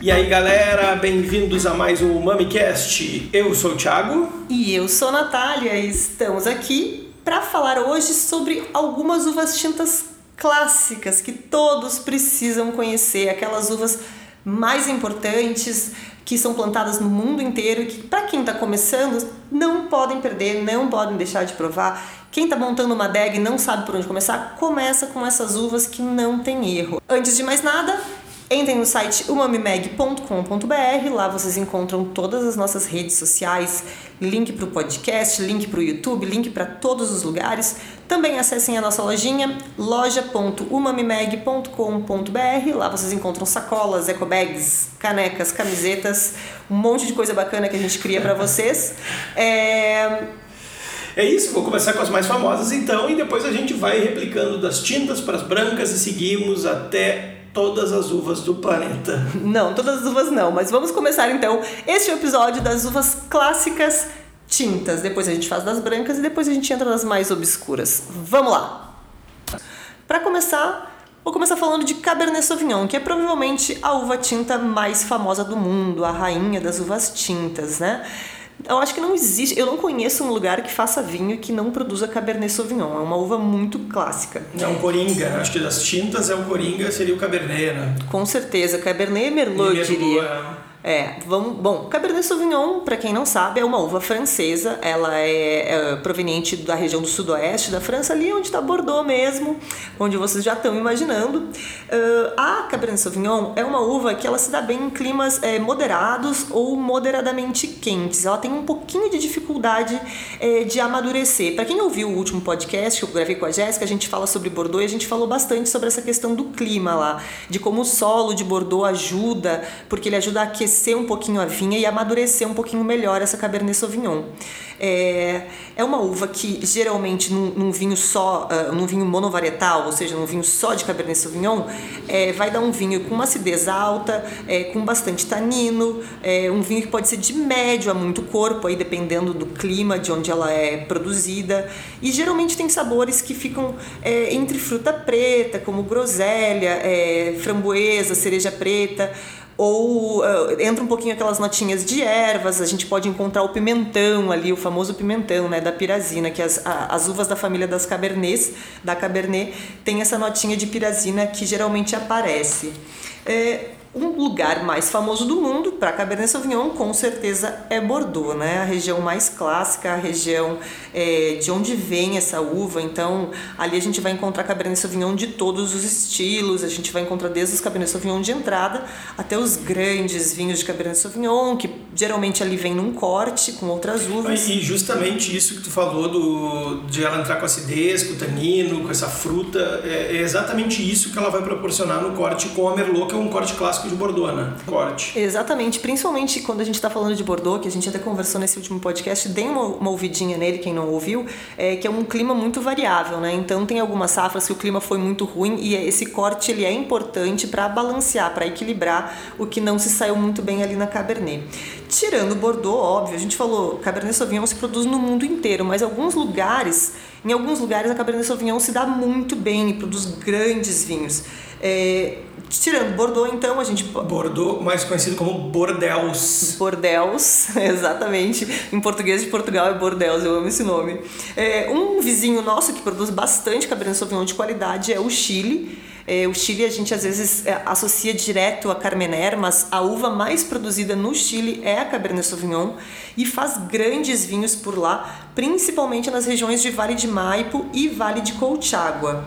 E aí galera, bem-vindos a mais um MamiCast. Eu sou o Thiago. E eu sou a Natália estamos aqui para falar hoje sobre algumas uvas tintas clássicas que todos precisam conhecer, aquelas uvas mais importantes que são plantadas no mundo inteiro e que para quem está começando não podem perder, não podem deixar de provar. Quem está montando uma adega e não sabe por onde começar, começa com essas uvas que não tem erro. Antes de mais nada, Entrem no site umamimeg.com.br, lá vocês encontram todas as nossas redes sociais, link para o podcast, link para o YouTube, link para todos os lugares. Também acessem a nossa lojinha, loja.umamimeg.com.br, lá vocês encontram sacolas, ecobags, canecas, camisetas, um monte de coisa bacana que a gente cria para vocês. É... É isso, vou começar com as mais famosas então e depois a gente vai replicando das tintas para as brancas e seguimos até todas as uvas do planeta. Não, todas as uvas não, mas vamos começar então este episódio das uvas clássicas tintas. Depois a gente faz das brancas e depois a gente entra nas mais obscuras. Vamos lá! Para começar, Vou começar falando de Cabernet Sauvignon, que é provavelmente a uva tinta mais famosa do mundo, a rainha das uvas tintas, né? Eu acho que não existe, eu não conheço um lugar que faça vinho que não produza Cabernet Sauvignon. É uma uva muito clássica. É um Coringa, acho que das tintas é o Coringa, seria o Cabernet, né? Com certeza, Cabernet e Merlot, e Merlot diria. É. É, vamos, bom, Cabernet Sauvignon, para quem não sabe, é uma uva francesa. Ela é, é, proveniente da região do sudoeste da França, ali onde está Bordeaux mesmo, onde vocês já estão imaginando. Uh, a Cabernet Sauvignon é uma uva que ela se dá bem em climas é, moderados ou moderadamente quentes. Ela tem um pouquinho de dificuldade é, de amadurecer. Para quem ouviu o último podcast que eu gravei com a Jéssica, a gente fala sobre Bordeaux e a gente falou bastante sobre essa questão do clima lá, de como o solo de Bordeaux ajuda, porque ele ajuda a aquecer aquecer um pouquinho a vinha e amadurecer um pouquinho melhor essa Cabernet Sauvignon. É, é uma uva que geralmente num, num vinho só, uh, num vinho monovarietal, ou seja, num vinho só de Cabernet Sauvignon, é, vai dar um vinho com uma acidez alta, é, com bastante tanino, é, um vinho que pode ser de médio a muito corpo, aí dependendo do clima de onde ela é produzida. E geralmente tem sabores que ficam é, entre fruta preta, como groselha, é, framboesa, cereja preta ou uh, entra um pouquinho aquelas notinhas de ervas, a gente pode encontrar o pimentão ali, o famoso pimentão, né, da pirazina, que as, a, as uvas da família das cabernets, da cabernet, tem essa notinha de pirazina que geralmente aparece. É, um lugar mais famoso do mundo para Cabernet Sauvignon, com certeza, é Bordeaux, né? A região mais clássica, a região é, de onde vem essa uva. Então, ali a gente vai encontrar Cabernet Sauvignon de todos os estilos. A gente vai encontrar desde os Cabernet Sauvignon de entrada até os grandes vinhos de Cabernet Sauvignon, que geralmente ali vem num corte com outras uvas. E justamente isso que tu falou do, de ela entrar com acidez, com tanino, com essa fruta, é, é exatamente isso que ela vai proporcionar no corte com a Merlot, que é um corte clássico de Bordeaux, né? Corte. Exatamente, principalmente quando a gente está falando de Bordeaux, que a gente até conversou nesse último podcast, dê uma, uma ouvidinha nele, quem não ouviu, é que é um clima muito variável, né? Então tem algumas safras que o clima foi muito ruim e esse corte ele é importante para balancear, para equilibrar o que não se saiu muito bem ali na Cabernet. Tirando Bordeaux, óbvio, a gente falou, Cabernet Sauvignon se produz no mundo inteiro, mas alguns lugares, em alguns lugares a Cabernet Sauvignon se dá muito bem e produz grandes vinhos. É, Tirando Bordeaux, então, a gente. Bordeaux, mais conhecido como Bordeaux. Bordeaux, exatamente. Em português de Portugal é Bordeaux, eu amo esse nome. É, um vizinho nosso que produz bastante Cabernet Sauvignon de qualidade é o Chile. É, o Chile a gente às vezes é, associa direto a Carmener, mas a uva mais produzida no Chile é a Cabernet Sauvignon e faz grandes vinhos por lá, principalmente nas regiões de Vale de Maipo e Vale de Colchagua.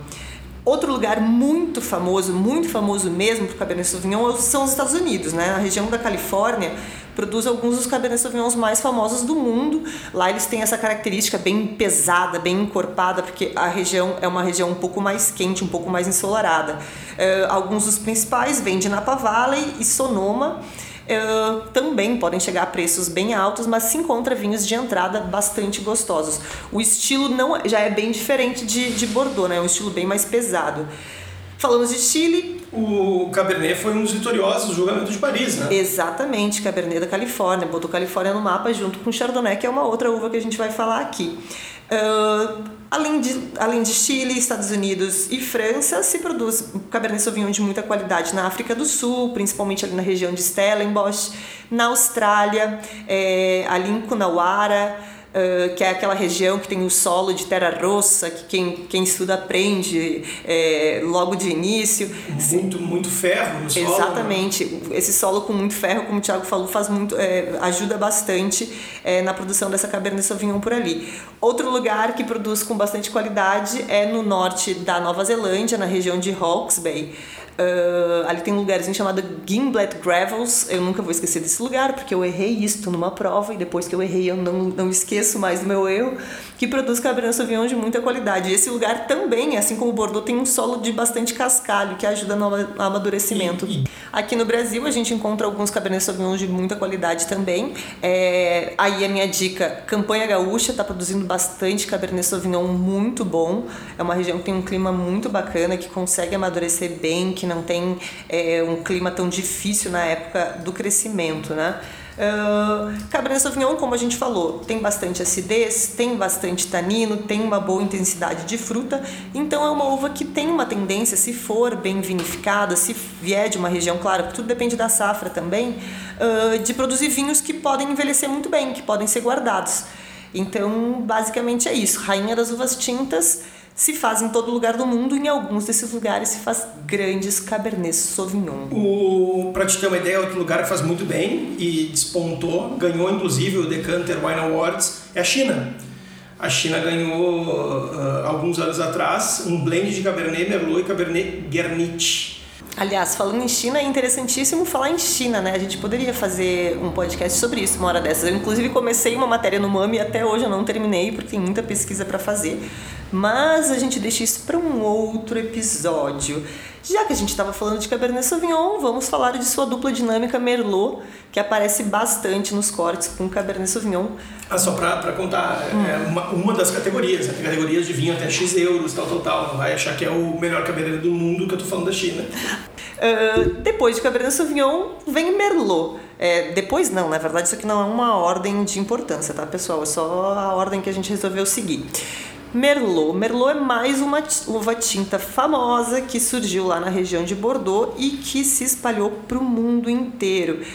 Outro lugar muito famoso, muito famoso mesmo para o Cabernet Sauvignon são os Estados Unidos, né? A região da Califórnia produz alguns dos Cabernet Sauvignons mais famosos do mundo. Lá eles têm essa característica bem pesada, bem encorpada, porque a região é uma região um pouco mais quente, um pouco mais ensolarada. Uh, alguns dos principais vêm de Napa Valley e Sonoma. Uh, também podem chegar a preços bem altos, mas se encontra vinhos de entrada bastante gostosos. O estilo não já é bem diferente de, de Bordeaux, né? é um estilo bem mais pesado. Falamos de Chile. O Cabernet foi um dos vitoriosos do julgamento de Paris, né? Exatamente, Cabernet da Califórnia. Botou Califórnia no mapa junto com Chardonnay, que é uma outra uva que a gente vai falar aqui. Uh, além, de, além de Chile, Estados Unidos e França, se produz Cabernet Sauvignon de muita qualidade na África do Sul, principalmente ali na região de Stellenbosch, na Austrália, é, ali em Cunawara, uh, que é aquela região que tem o solo de terra roça, que quem, quem estuda aprende é, logo de início. Muito, muito ferro no solo. Né? Exatamente. Esse solo com muito ferro, como o Thiago falou, faz muito, é, ajuda bastante é, na produção dessa Cabernet Sauvignon por ali. Outro lugar que produz com bastante qualidade é no norte da Nova Zelândia, na região de Hawke's Bay. Uh, ali tem um lugarzinho chamado Gimblett Gravels. Eu nunca vou esquecer desse lugar, porque eu errei isto numa prova e depois que eu errei eu não, não esqueço mais do meu erro. Que produz Cabernet Sauvignon de muita qualidade. E esse lugar também, assim como o Bordeaux, tem um solo de bastante cascalho, que ajuda no amadurecimento. Aqui no Brasil a gente encontra alguns Cabernet Sauvignon de muita qualidade também. É, aí a minha dica, Campanha Gaúcha está produzindo bastante Cabernet Sauvignon muito bom. É uma região que tem um clima muito bacana, que consegue amadurecer bem, que não tem é, um clima tão difícil na época do crescimento, né? Uh, Cabernet Sauvignon, como a gente falou, tem bastante acidez, tem bastante tanino, tem uma boa intensidade de fruta, então é uma uva que tem uma tendência, se for bem vinificada, se vier de uma região, claro, tudo depende da safra também, uh, de produzir vinhos que podem envelhecer muito bem, que podem ser guardados. Então, basicamente é isso. Rainha das uvas tintas se faz em todo lugar do mundo, em alguns desses lugares se faz grandes Cabernet Sauvignon. O, pra te ter uma ideia, outro lugar que faz muito bem e despontou, ganhou inclusive o Decanter Wine Awards, é a China. A China ganhou, uh, alguns anos atrás, um blend de Cabernet Merlot e Cabernet Gernich. Aliás, falando em China, é interessantíssimo falar em China, né? A gente poderia fazer um podcast sobre isso uma hora dessas. Eu, inclusive, comecei uma matéria no MAMI e até hoje eu não terminei, porque tem muita pesquisa para fazer. Mas a gente deixa isso para um outro episódio. Já que a gente estava falando de Cabernet Sauvignon, vamos falar de sua dupla dinâmica Merlot, que aparece bastante nos cortes com Cabernet Sauvignon. Ah, só para contar, hum. é uma, uma das categorias, né? tem categorias de vinho até X euros, tal, tal, tal. Não vai achar que é o melhor Cabernet do mundo que eu tô falando da China. Uh, depois de Cabernet Sauvignon, vem Merlot. É, depois não, na verdade isso aqui não é uma ordem de importância, tá pessoal? É só a ordem que a gente resolveu seguir. Merlot. Merlot é mais uma uva tinta famosa que surgiu lá na região de Bordeaux e que se espalhou para o mundo inteiro.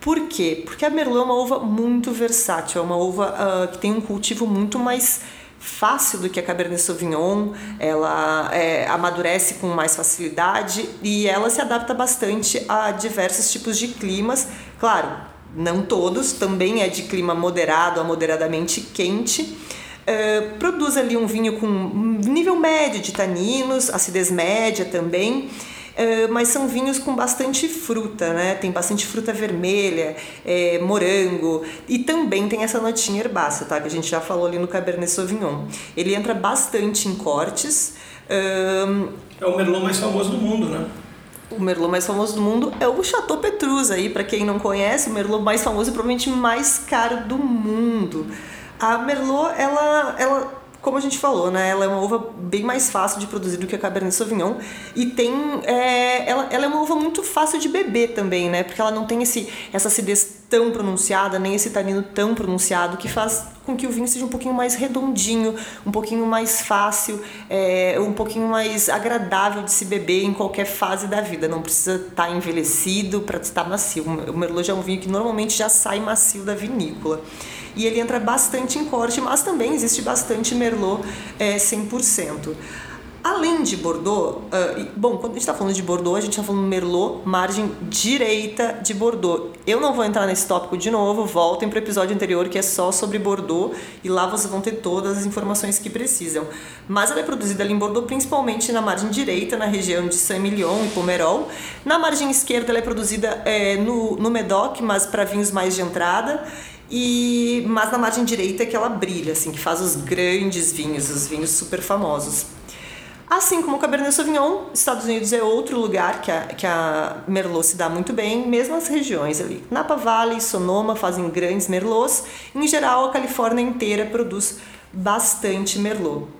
Por quê? Porque a Merlot é uma uva muito versátil, é uma uva uh, que tem um cultivo muito mais fácil do que a Cabernet Sauvignon, ela é, amadurece com mais facilidade e ela se adapta bastante a diversos tipos de climas. Claro, não todos, também é de clima moderado a moderadamente quente Uh, produz ali um vinho com nível médio de taninos, acidez média também, uh, mas são vinhos com bastante fruta, né? Tem bastante fruta vermelha, é, morango e também tem essa notinha herbácea, tá? Que a gente já falou ali no Cabernet Sauvignon. Ele entra bastante em cortes. Uh, é o Merlot mais famoso do mundo, né? o Merlot mais famoso do mundo é o Chateau Petrus aí, para quem não conhece, o Merlot mais famoso e provavelmente mais caro do mundo. A Merlot, ela, ela como a gente falou, né, ela é uma uva bem mais fácil de produzir do que a Cabernet Sauvignon e tem, é, ela, ela é uma uva muito fácil de beber também, né, porque ela não tem esse, essa acidez tão pronunciada, nem esse tanino tão pronunciado que faz com que o vinho seja um pouquinho mais redondinho, um pouquinho mais fácil, é, um pouquinho mais agradável de se beber em qualquer fase da vida. Não precisa estar tá envelhecido para estar macio. O Merlot já é um vinho que normalmente já sai macio da vinícola e ele entra bastante em corte, mas também existe bastante Merlot é, 100%. Além de Bordeaux, uh, bom, quando a gente está falando de Bordeaux, a gente está falando Merlot, margem direita de Bordeaux. Eu não vou entrar nesse tópico de novo, voltem para o episódio anterior que é só sobre Bordeaux e lá vocês vão ter todas as informações que precisam. Mas ela é produzida ali em Bordeaux principalmente na margem direita, na região de Saint-Emilion e Pomerol. Na margem esquerda ela é produzida é, no, no Medoc, mas para vinhos mais de entrada e mas na margem direita é que ela brilha, assim, que faz os grandes vinhos, os vinhos super famosos. Assim como o Cabernet Sauvignon, Estados Unidos é outro lugar que a, que a Merlot se dá muito bem, mesmo as regiões ali. Napa Valley Sonoma fazem grandes Merlots. Em geral, a Califórnia inteira produz bastante Merlot.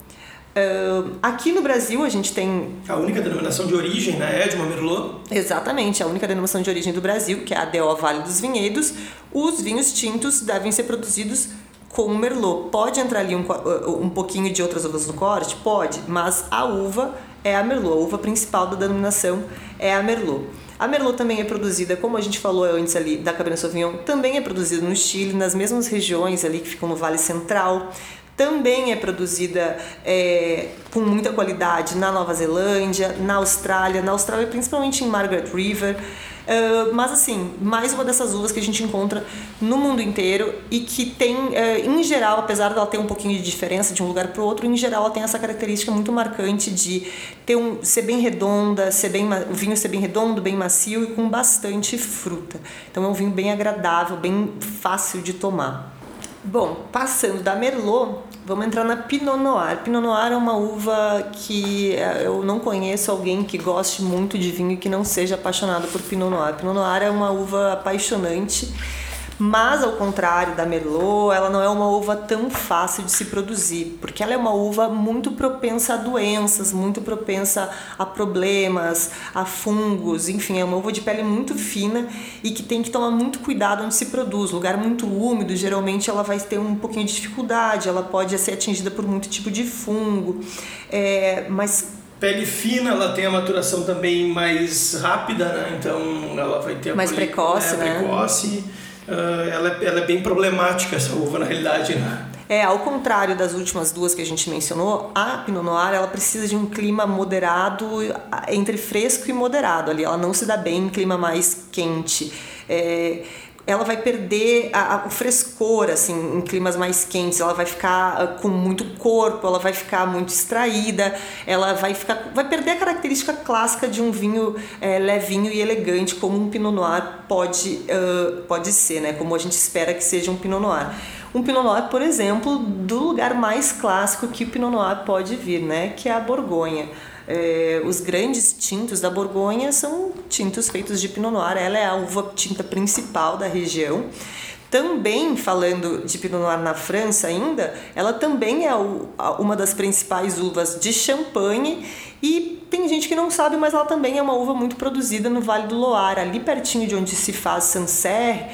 Uh, aqui no Brasil a gente tem. A única denominação de origem né, é de uma Merlot? Exatamente, a única denominação de origem do Brasil, que é a DO Vale dos Vinhedos. Os vinhos tintos devem ser produzidos com Merlot. Pode entrar ali um, um pouquinho de outras uvas no corte? Pode, mas a uva é a Merlot. A uva principal da denominação é a Merlot. A Merlot também é produzida, como a gente falou antes ali, da Cabernet Sauvignon, também é produzida no Chile, nas mesmas regiões ali que ficam no Vale Central. Também é produzida é, com muita qualidade na Nova Zelândia, na Austrália, na Austrália principalmente em Margaret River. Uh, mas assim, mais uma dessas uvas que a gente encontra no mundo inteiro e que tem, uh, em geral, apesar dela ter um pouquinho de diferença de um lugar para o outro, em geral ela tem essa característica muito marcante de ter um, ser bem redonda, ser bem, o vinho ser bem redondo, bem macio e com bastante fruta. Então é um vinho bem agradável, bem fácil de tomar. Bom, passando da Merlot, Vamos entrar na Pinot Noir. Pinot Noir é uma uva que eh, eu não conheço alguém que goste muito de vinho e que não seja apaixonado por Pinot Noir. Pinot Noir é uma uva apaixonante mas ao contrário da Merlot, ela não é uma uva tão fácil de se produzir, porque ela é uma uva muito propensa a doenças, muito propensa a problemas, a fungos, enfim, é uma uva de pele muito fina e que tem que tomar muito cuidado onde se produz. Lugar muito úmido, geralmente ela vai ter um pouquinho de dificuldade, ela pode ser atingida por muito tipo de fungo, é, mas Pele fina, ela tem a maturação também mais rápida, né? Então ela vai ter a mais precoce, é, né? precoce ela, é, ela é bem problemática, essa uva, na realidade. Né? É, ao contrário das últimas duas que a gente mencionou, a Pinot Noir ela precisa de um clima moderado, entre fresco e moderado. Ali ela não se dá bem em clima mais quente. É, ela vai perder a, a, o frescor assim em climas mais quentes ela vai ficar uh, com muito corpo ela vai ficar muito extraída ela vai ficar vai perder a característica clássica de um vinho é, levinho e elegante como um pinot noir pode uh, pode ser né como a gente espera que seja um pinot noir um Pinot Noir, por exemplo, do lugar mais clássico que o Pinot Noir pode vir, né? Que é a Borgonha. É, os grandes tintos da Borgonha são tintos feitos de Pinot Noir, ela é a uva tinta principal da região. Também falando de Pinot Noir na França ainda, ela também é uma das principais uvas de Champagne e tem gente que não sabe, mas ela também é uma uva muito produzida no Vale do Loire, ali pertinho de onde se faz Sancerre,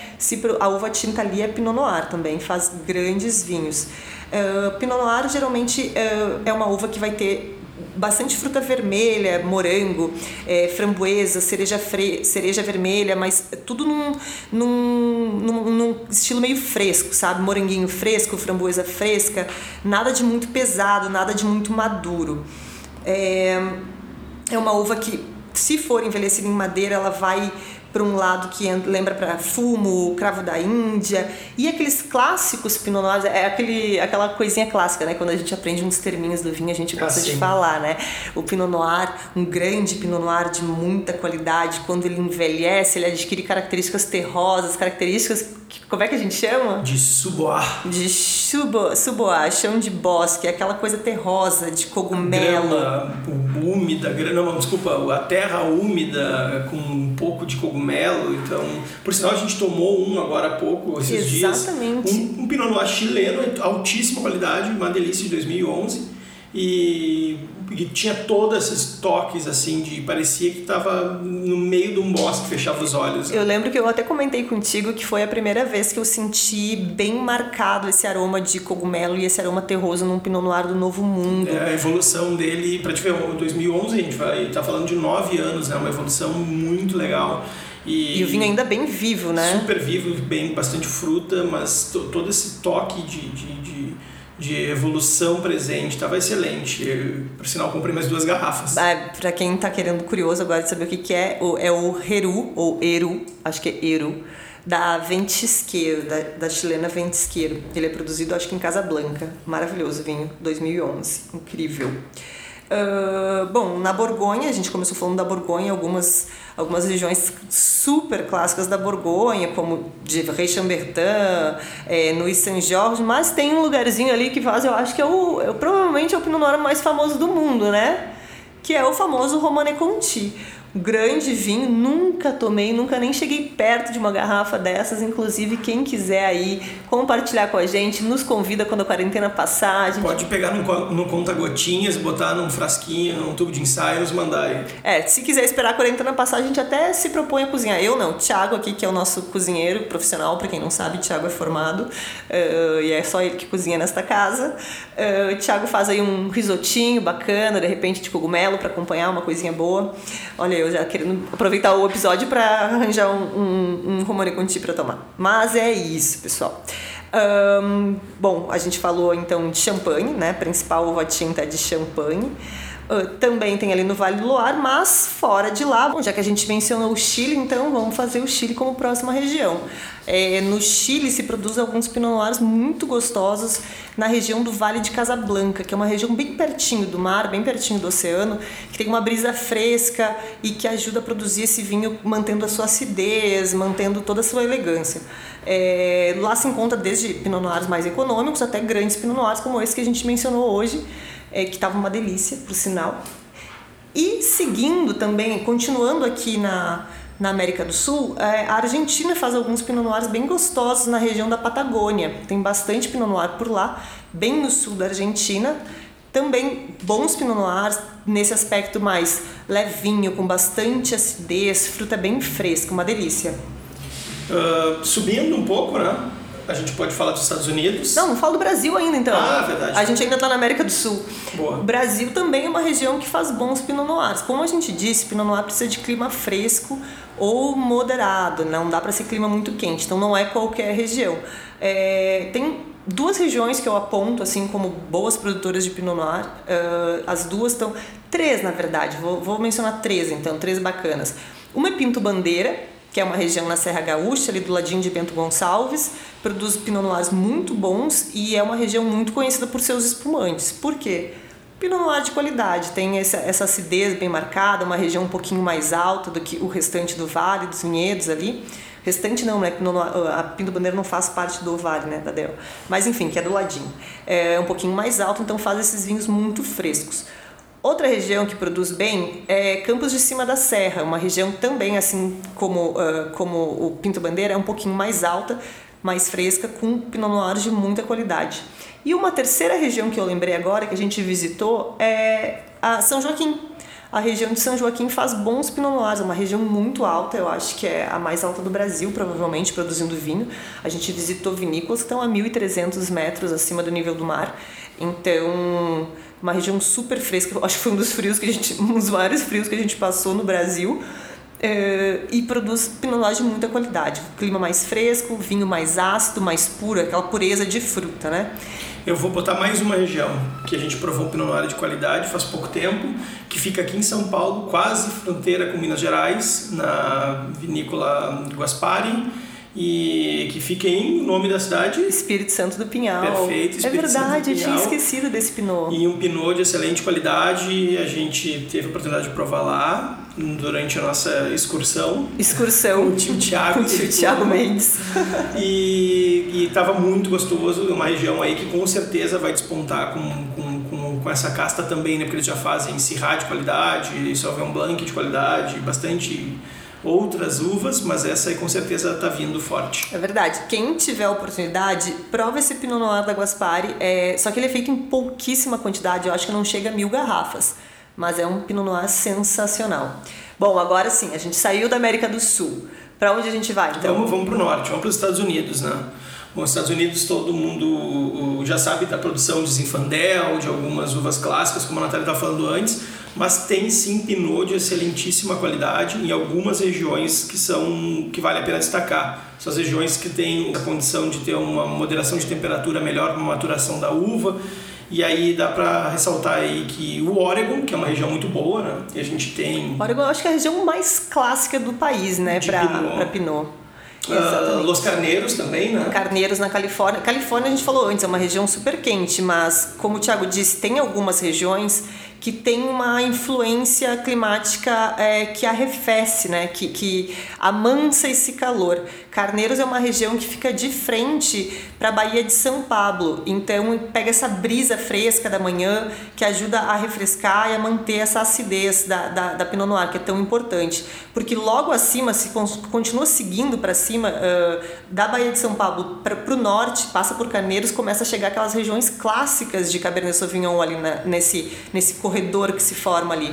a uva tinta ali é Pinot Noir também, faz grandes vinhos. Uh, Pinot Noir geralmente uh, é uma uva que vai ter bastante fruta vermelha, morango, é, framboesa, cereja, fre cereja vermelha, mas tudo num, num, num, num, estilo meio fresco, sabe? Moranguinho fresco, framboesa fresca, nada de muito pesado, nada de muito maduro. É, é uma uva que, se for envelhecida em madeira, ela vai para um lado que lembra para fumo, cravo da Índia e aqueles clássicos Pinot Noirs, é aquele, aquela coisinha clássica, né? Quando a gente aprende uns terminhos do vinho, a gente gosta assim. de falar, né? O Pinot Noir, um grande Pinot Noir de muita qualidade, quando ele envelhece, ele adquire características terrosas, características como é que a gente chama? De suboar. De subo, suboar, chão de bosque, aquela coisa terrosa, de cogumelo. Grama úmida, grama, desculpa, a terra úmida com um pouco de cogumelo. Então, por sinal, a gente tomou um agora há pouco, esses Exatamente. dias. Um, um Pinot Noir chileno, altíssima qualidade, uma delícia de 2011 e, e tinha todos esses toques assim de parecia que estava no meio de um bosque fechava os olhos eu lembro que eu até comentei contigo que foi a primeira vez que eu senti bem marcado esse aroma de cogumelo e esse aroma terroso num Pinot Noir do Novo Mundo é, a evolução dele para te ver 2011 a gente vai tá falando de nove anos né uma evolução muito legal e, e, o vinho ainda bem vivo, né? Super vivo, bem bastante fruta, mas todo esse toque de, de, de de evolução presente, estava excelente. Eu, por sinal, comprei mais duas garrafas. Ah, para quem está querendo curioso agora de saber o que, que é, é o Heru, ou Eru, acho que é Eru, da Ventisqueiro, da, da chilena Ventisqueiro. Ele é produzido, acho que em Casablanca. Maravilhoso vinho, 2011. Incrível. Uh, bom, na Borgonha, a gente começou falando da Borgonha, algumas, algumas regiões super clássicas da Borgonha, como de Rey-Chambertin, é, no Saint-Georges, mas tem um lugarzinho ali que faz, eu acho que é o, é, provavelmente é o Pinot Noir mais famoso do mundo, né? Que é o famoso Romane Conti. Grande vinho, nunca tomei, nunca nem cheguei perto de uma garrafa dessas. Inclusive, quem quiser aí compartilhar com a gente, nos convida quando a quarentena passar. A gente... Pode pegar no, no conta-gotinhas, botar num frasquinho, num tubo de ensaio e nos mandar aí. É, se quiser esperar a quarentena passar, a gente até se propõe a cozinhar. Eu não, o Thiago aqui, que é o nosso cozinheiro profissional, para quem não sabe, o Thiago é formado uh, e é só ele que cozinha nesta casa. Uh, o Thiago faz aí um risotinho bacana, de repente de cogumelo para acompanhar uma coisinha boa. Olha, eu já querendo aproveitar o episódio para arranjar um, um, um romane conti para tomar. Mas é isso, pessoal. Um, bom, a gente falou então de champanhe, né? Principal uva tinta é de champanhe. Uh, também tem ali no Vale do Loire, mas fora de lá, bom, já que a gente mencionou o Chile, então vamos fazer o Chile como próxima região. É, no Chile se produzem alguns Pinot Noirs muito gostosos na região do Vale de Casablanca, que é uma região bem pertinho do mar, bem pertinho do oceano, que tem uma brisa fresca e que ajuda a produzir esse vinho mantendo a sua acidez, mantendo toda a sua elegância. É, lá se encontra desde Pinot Noirs mais econômicos até grandes Pinot Noirs como esse que a gente mencionou hoje, é, que estava uma delícia, por sinal. E seguindo também, continuando aqui na, na América do Sul, é, a Argentina faz alguns Pinot Noirs bem gostosos na região da Patagônia. Tem bastante Pinot Noir por lá, bem no sul da Argentina. Também bons Pinot Noirs nesse aspecto mais levinho, com bastante acidez, fruta bem fresca, uma delícia. Uh, subindo um pouco, né? A gente pode falar dos Estados Unidos. Não, não falo do Brasil ainda, então. Ah, verdade. A gente ainda está na América do Sul. Boa. Brasil também é uma região que faz bons Pinot Noirs. Como a gente disse, Pinot Noir precisa de clima fresco ou moderado, não dá para ser clima muito quente, então não é qualquer região. É, tem duas regiões que eu aponto assim como boas produtoras de Pinot Noir. Uh, as duas estão. Três, na verdade, vou, vou mencionar três então, três bacanas. Uma é Pinto Bandeira, que é uma região na Serra Gaúcha, ali do ladinho de Bento Gonçalves, produz Pinot Noirs muito bons e é uma região muito conhecida por seus espumantes. Por quê? Pinot Noir de qualidade, tem essa, essa acidez bem marcada, uma região um pouquinho mais alta do que o restante do vale, dos vinhedos ali. Restante não, né? A Pinto Bandeira não faz parte do vale, né, da Del. Mas enfim, que é do ladinho. É um pouquinho mais alto, então faz esses vinhos muito frescos. Outra região que produz bem é Campos de Cima da Serra, uma região também, assim como, uh, como o Pinto Bandeira, é um pouquinho mais alta, mais fresca, com Pinot Noir de muita qualidade. E uma terceira região que eu lembrei agora, que a gente visitou, é a São Joaquim. A região de São Joaquim faz bons Pinot Noirs, é uma região muito alta, eu acho que é a mais alta do Brasil, provavelmente, produzindo vinho. A gente visitou vinícolas que estão a 1.300 metros acima do nível do mar. Então, uma região super fresca. Acho que foi um dos frios que a gente, um dos maiores frios que a gente passou no Brasil. É, e produz Noir de muita qualidade. Clima mais fresco, vinho mais ácido, mais puro, aquela pureza de fruta, né? Eu vou botar mais uma região que a gente provou Pinot Noir de qualidade faz pouco tempo, que fica aqui em São Paulo, quase fronteira com Minas Gerais, na vinícola Guaspari e que fica em nome da cidade Espírito Santo do Pinhal. Perfeito, Espírito É verdade, eu tinha esquecido desse Pinot. E um Pinot de excelente qualidade, a gente teve a oportunidade de provar lá durante a nossa excursão. Excursão. Com o tio Thiago. Com o tio Thiago Mendes. e estava muito gostoso, uma região aí que com certeza vai despontar com, com, com, com essa casta também, né? Porque eles já fazem Syrah de qualidade, Sauvignon Blanc de qualidade, bastante outras uvas, mas essa aí com certeza está vindo forte. É verdade. Quem tiver a oportunidade, prova esse Pinot Noir da Guaspari. É... Só que ele é feito em pouquíssima quantidade, eu acho que não chega a mil garrafas. Mas é um Pinot Noir sensacional. Bom, agora sim, a gente saiu da América do Sul. Para onde a gente vai, então? Vamos, vamos para o norte, vamos para os Estados Unidos, né? Bom, nos Estados Unidos todo mundo já sabe da produção de Zinfandel, de algumas uvas clássicas, como a Natália estava falando antes, mas tem sim Pinot de excelentíssima qualidade em algumas regiões que são que vale a pena destacar. São as regiões que têm a condição de ter uma moderação de temperatura melhor para maturação da uva. E aí dá para ressaltar aí que o Oregon, que é uma região muito boa, né? E a gente tem Oregon, acho que é a região mais clássica do país, né, para Pinot. Pinot. Uh, Los Carneiros também, né? Carneiros na Califórnia. Califórnia a gente falou antes, é uma região super quente, mas como o Thiago disse, tem algumas regiões que tem uma influência climática é, que arrefece, né? Que, que amansa esse calor. Carneiros é uma região que fica de frente para a Baía de São Pablo, então pega essa brisa fresca da manhã que ajuda a refrescar e a manter essa acidez da, da, da Pinot Noir, que é tão importante. Porque logo acima, se continua seguindo para cima, uh, da Baía de São Pablo para o norte, passa por Carneiros, começa a chegar aquelas regiões clássicas de Cabernet Sauvignon ali na, nesse, nesse corredor que se forma ali.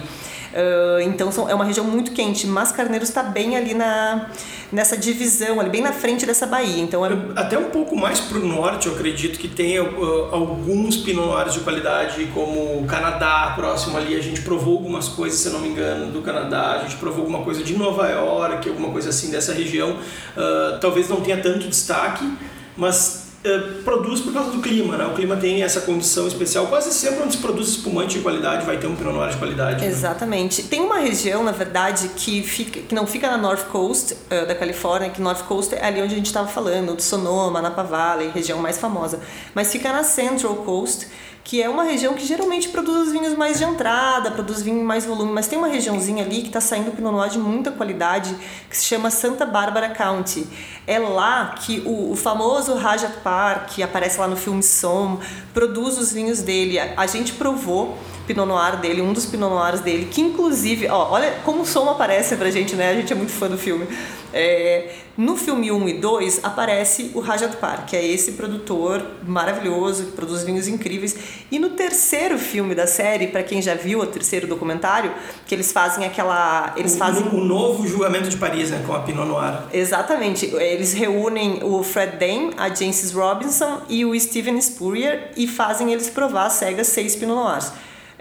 Uh, então são, é uma região muito quente, mas Carneiros está bem ali na, nessa divisão, ali bem na frente dessa baía. Então é... Até um pouco mais para o norte, eu acredito que tem uh, alguns Pinot de qualidade, como o Canadá, próximo ali. A gente provou algumas coisas, se eu não me engano, do Canadá. A gente provou alguma coisa de Nova York, alguma coisa assim dessa região. Uh, talvez não tenha tanto destaque, mas Uh, produz por causa do clima, né? O clima tem essa condição especial. Quase sempre onde se produz espumante de qualidade vai ter um Pinot Noir de qualidade. Né? Exatamente. Né? Tem uma região, na verdade, que, fica, que não fica na North Coast uh, da Califórnia, que North Coast é ali onde a gente estava falando, do Sonoma, Napa Valley, região mais famosa. Mas fica na Central Coast, que é uma região que geralmente produz vinhos mais de entrada, produz vinho mais volume, mas tem uma regiãozinha ali que está saindo Pinot Noir de muita qualidade, que se chama Santa Barbara County. É lá que o, o famoso Rajat Par, que aparece lá no filme Som, produz os vinhos dele. A, a gente provou Pinot Noir dele, um dos Pinot Noirs dele, que inclusive, ó, olha como o som aparece pra gente, né? A gente é muito fã do filme. É, no filme 1 e 2 aparece o Rajat Par, que é esse produtor maravilhoso, que produz vinhos incríveis. E no terceiro filme da série, para quem já viu o terceiro documentário, que eles fazem aquela. Eles o, fazem. O novo julgamento de Paris, né? Com a Pinot Noir. Exatamente. Eles reúnem o Fred Dame, a Jancis Robinson e o Steven Spurrier e fazem eles provar cegas seis Pinot Noirs.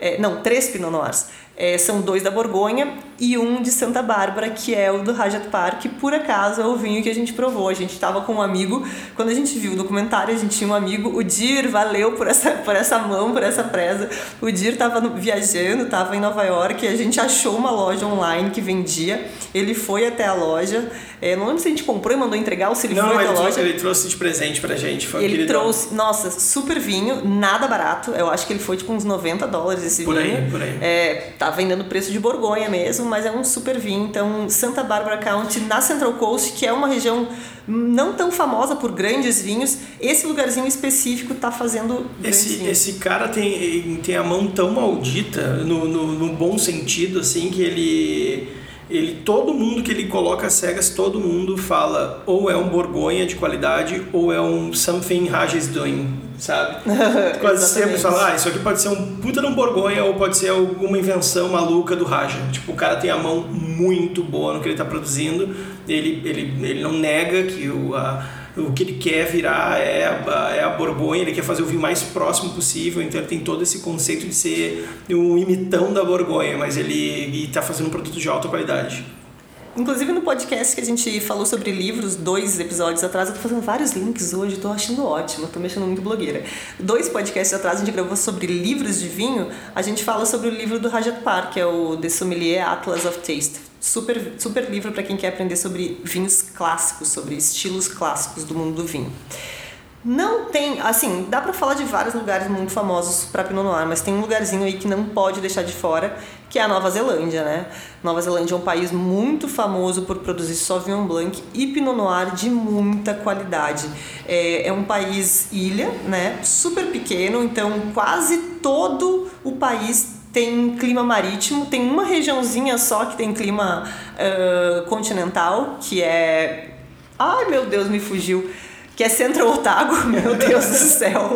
É, não, três Pinot Noirs. É, são dois da Borgonha e um de Santa Bárbara, que é o do Rajat Park, que por acaso é o vinho que a gente provou. A gente estava com um amigo, quando a gente viu o documentário, a gente tinha um amigo, o Dir, valeu por essa, por essa mão, por essa presa. O Dir estava viajando, estava em Nova York, e a gente achou uma loja online que vendia. Ele foi até a loja, é, não lembro se a gente comprou e mandou entregar ou se ele não, foi até a loja. Ele trouxe de presente pra gente. Foi ele trouxe, nossa, super vinho, nada barato. Eu acho que ele foi tipo uns 90 dólares esse por vinho. Por aí, por aí. É, tá vendendo preço de Borgonha mesmo, mas é um super vinho. Então, Santa Barbara County, na Central Coast, que é uma região não tão famosa por grandes vinhos, esse lugarzinho específico tá fazendo esse, esse cara tem, tem a mão tão maldita, no, no, no bom sentido, assim, que ele ele todo mundo que ele coloca cegas, todo mundo fala ou é um Borgonha de qualidade ou é um something Raj is doing, sabe? Quase sempre fala, ah, isso aqui pode ser um puta de um Borgonha ou pode ser alguma invenção maluca do Raja. Tipo, o cara tem a mão muito boa no que ele está produzindo, ele, ele, ele não nega que o, a, o que ele quer virar é a, é a Borgonha, ele quer fazer o vinho mais próximo possível, então ele tem todo esse conceito de ser um imitão da Borgonha, mas ele está fazendo um produto de alta qualidade. Inclusive no podcast que a gente falou sobre livros, dois episódios atrás, eu tô fazendo vários links hoje, tô achando ótimo, tô mexendo muito blogueira. Dois podcasts atrás a gente gravou sobre livros de vinho, a gente fala sobre o livro do Rajat Par, que é o The Sommelier Atlas of Taste. Super, super livro para quem quer aprender sobre vinhos clássicos, sobre estilos clássicos do mundo do vinho. Não tem, assim, dá para falar de vários lugares muito famosos para Pinot Noir, mas tem um lugarzinho aí que não pode deixar de fora, que é a Nova Zelândia, né? Nova Zelândia é um país muito famoso por produzir Sauvignon Blanc e Pinot Noir de muita qualidade. É, é um país ilha, né? Super pequeno, então quase todo o país tem clima marítimo, tem uma regiãozinha só que tem clima uh, continental, que é. Ai meu Deus, me fugiu que é Centro Otago, meu Deus do céu.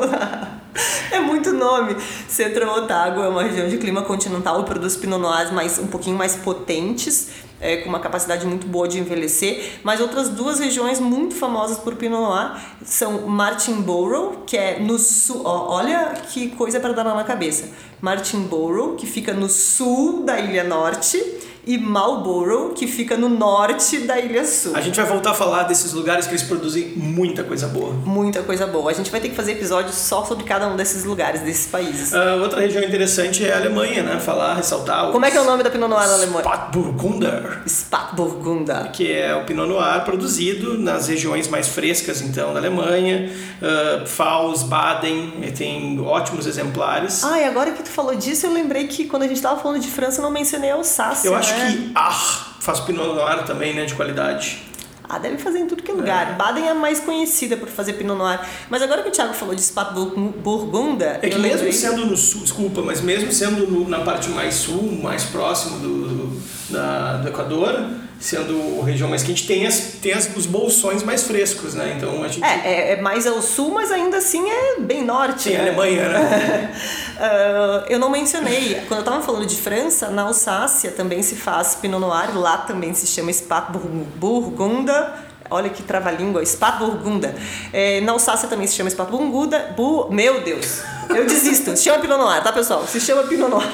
É muito nome. Centro Otago é uma região de clima continental produz pinot noirs mais, um pouquinho mais potentes, é, com uma capacidade muito boa de envelhecer. Mas outras duas regiões muito famosas por pinot noir são Martinborough, que é no sul... Ó, olha que coisa para dar na cabeça. Martinborough, que fica no sul da Ilha Norte, e Marlborough, que fica no norte da Ilha Sul. A gente vai voltar a falar desses lugares que eles produzem muita coisa boa. Muita coisa boa. A gente vai ter que fazer episódios só sobre cada um desses lugares, desses países. Uh, outra região interessante é a Alemanha, né? Falar, ressaltar. Como é que é o nome da Pinot Noir na Alemanha? Spatburgunder. Spatburgunder. Que é o Pinot Noir produzido nas regiões mais frescas, então, da Alemanha. Uh, Pfalz, Baden, tem ótimos exemplares. Ah, e agora que tu falou disso, eu lembrei que quando a gente estava falando de França, eu não mencionei Alsácia, Eu acho né? que Ah faz Pinot Noir também, né? De qualidade. Ah, deve fazer em tudo que é lugar. É. Baden é a mais conhecida por fazer Pinot Noir. Mas agora que o Thiago falou de Spatburgunder... É que mesmo sendo no sul, desculpa, mas mesmo sendo no, na parte mais sul, mais próximo do, do, da, do Equador sendo região mais quente, tem, as, tem as, os bolsões mais frescos, né? Então a gente... É, é, é mais ao sul, mas ainda assim é bem norte. Sim, né? Alemanha, né? uh, eu não mencionei, quando eu tava falando de França, na Alsácia também se faz Pinot Noir, lá também se chama Spatburgunder, Olha que trava-língua, Spatburgunder. É, na Alsácia também se chama Spatburgunder. Bu... Meu Deus, eu desisto. Se chama Pinot Noir, tá pessoal? Se chama Pinot Noir.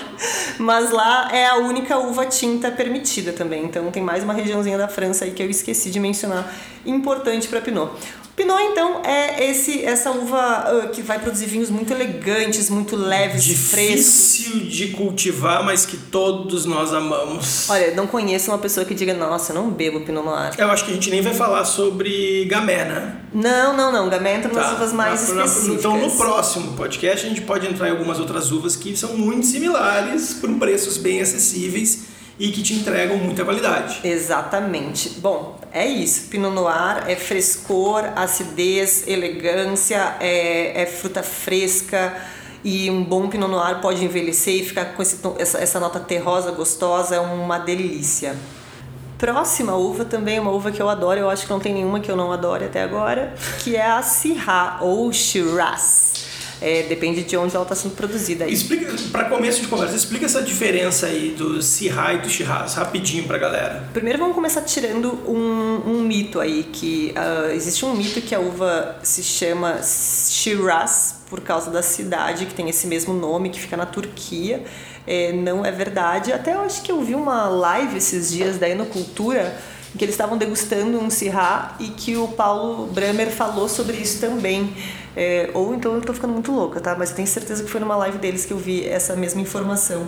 Mas lá é a única uva tinta permitida também. Então tem mais uma regiãozinha da França aí que eu esqueci de mencionar, importante para Pinot. Pinot, então, é esse, essa uva uh, que vai produzir vinhos muito elegantes, muito leves, Difícil frescos. Difícil de cultivar, mas que todos nós amamos. Olha, não conheço uma pessoa que diga, nossa, eu não bebo Pinot Noir. Eu acho que a gente nem vai falar sobre Gamé, né? Não, não, não. Gamé entra nas tá. uvas mais na, específicas. Então, no próximo podcast, a gente pode entrar em algumas outras uvas que são muito similares, por preços bem acessíveis e que te entregam muita qualidade. Exatamente. Bom, é isso. Pinot Noir é frescor, acidez, elegância, é, é fruta fresca e um bom Pinot Noir pode envelhecer e ficar com esse, essa, essa nota terrosa gostosa, é uma delícia. Próxima uva também é uma uva que eu adoro, eu acho que não tem nenhuma que eu não adore até agora, que é a Syrah ou Shiraz. É, depende de onde ela está sendo produzida. Explica, para começo de conversa, explica essa diferença aí do Syrah e do Shiraz, rapidinho para galera. Primeiro vamos começar tirando um, um mito aí, que uh, existe um mito que a uva se chama Shiraz por causa da cidade que tem esse mesmo nome, que fica na Turquia. É, não é verdade. Até eu acho que eu vi uma live esses dias da Enocultura em que eles estavam degustando um Syrah e que o Paulo Bramer falou sobre isso também. É, ou então eu estou ficando muito louca, tá? Mas eu tenho certeza que foi numa live deles que eu vi essa mesma informação.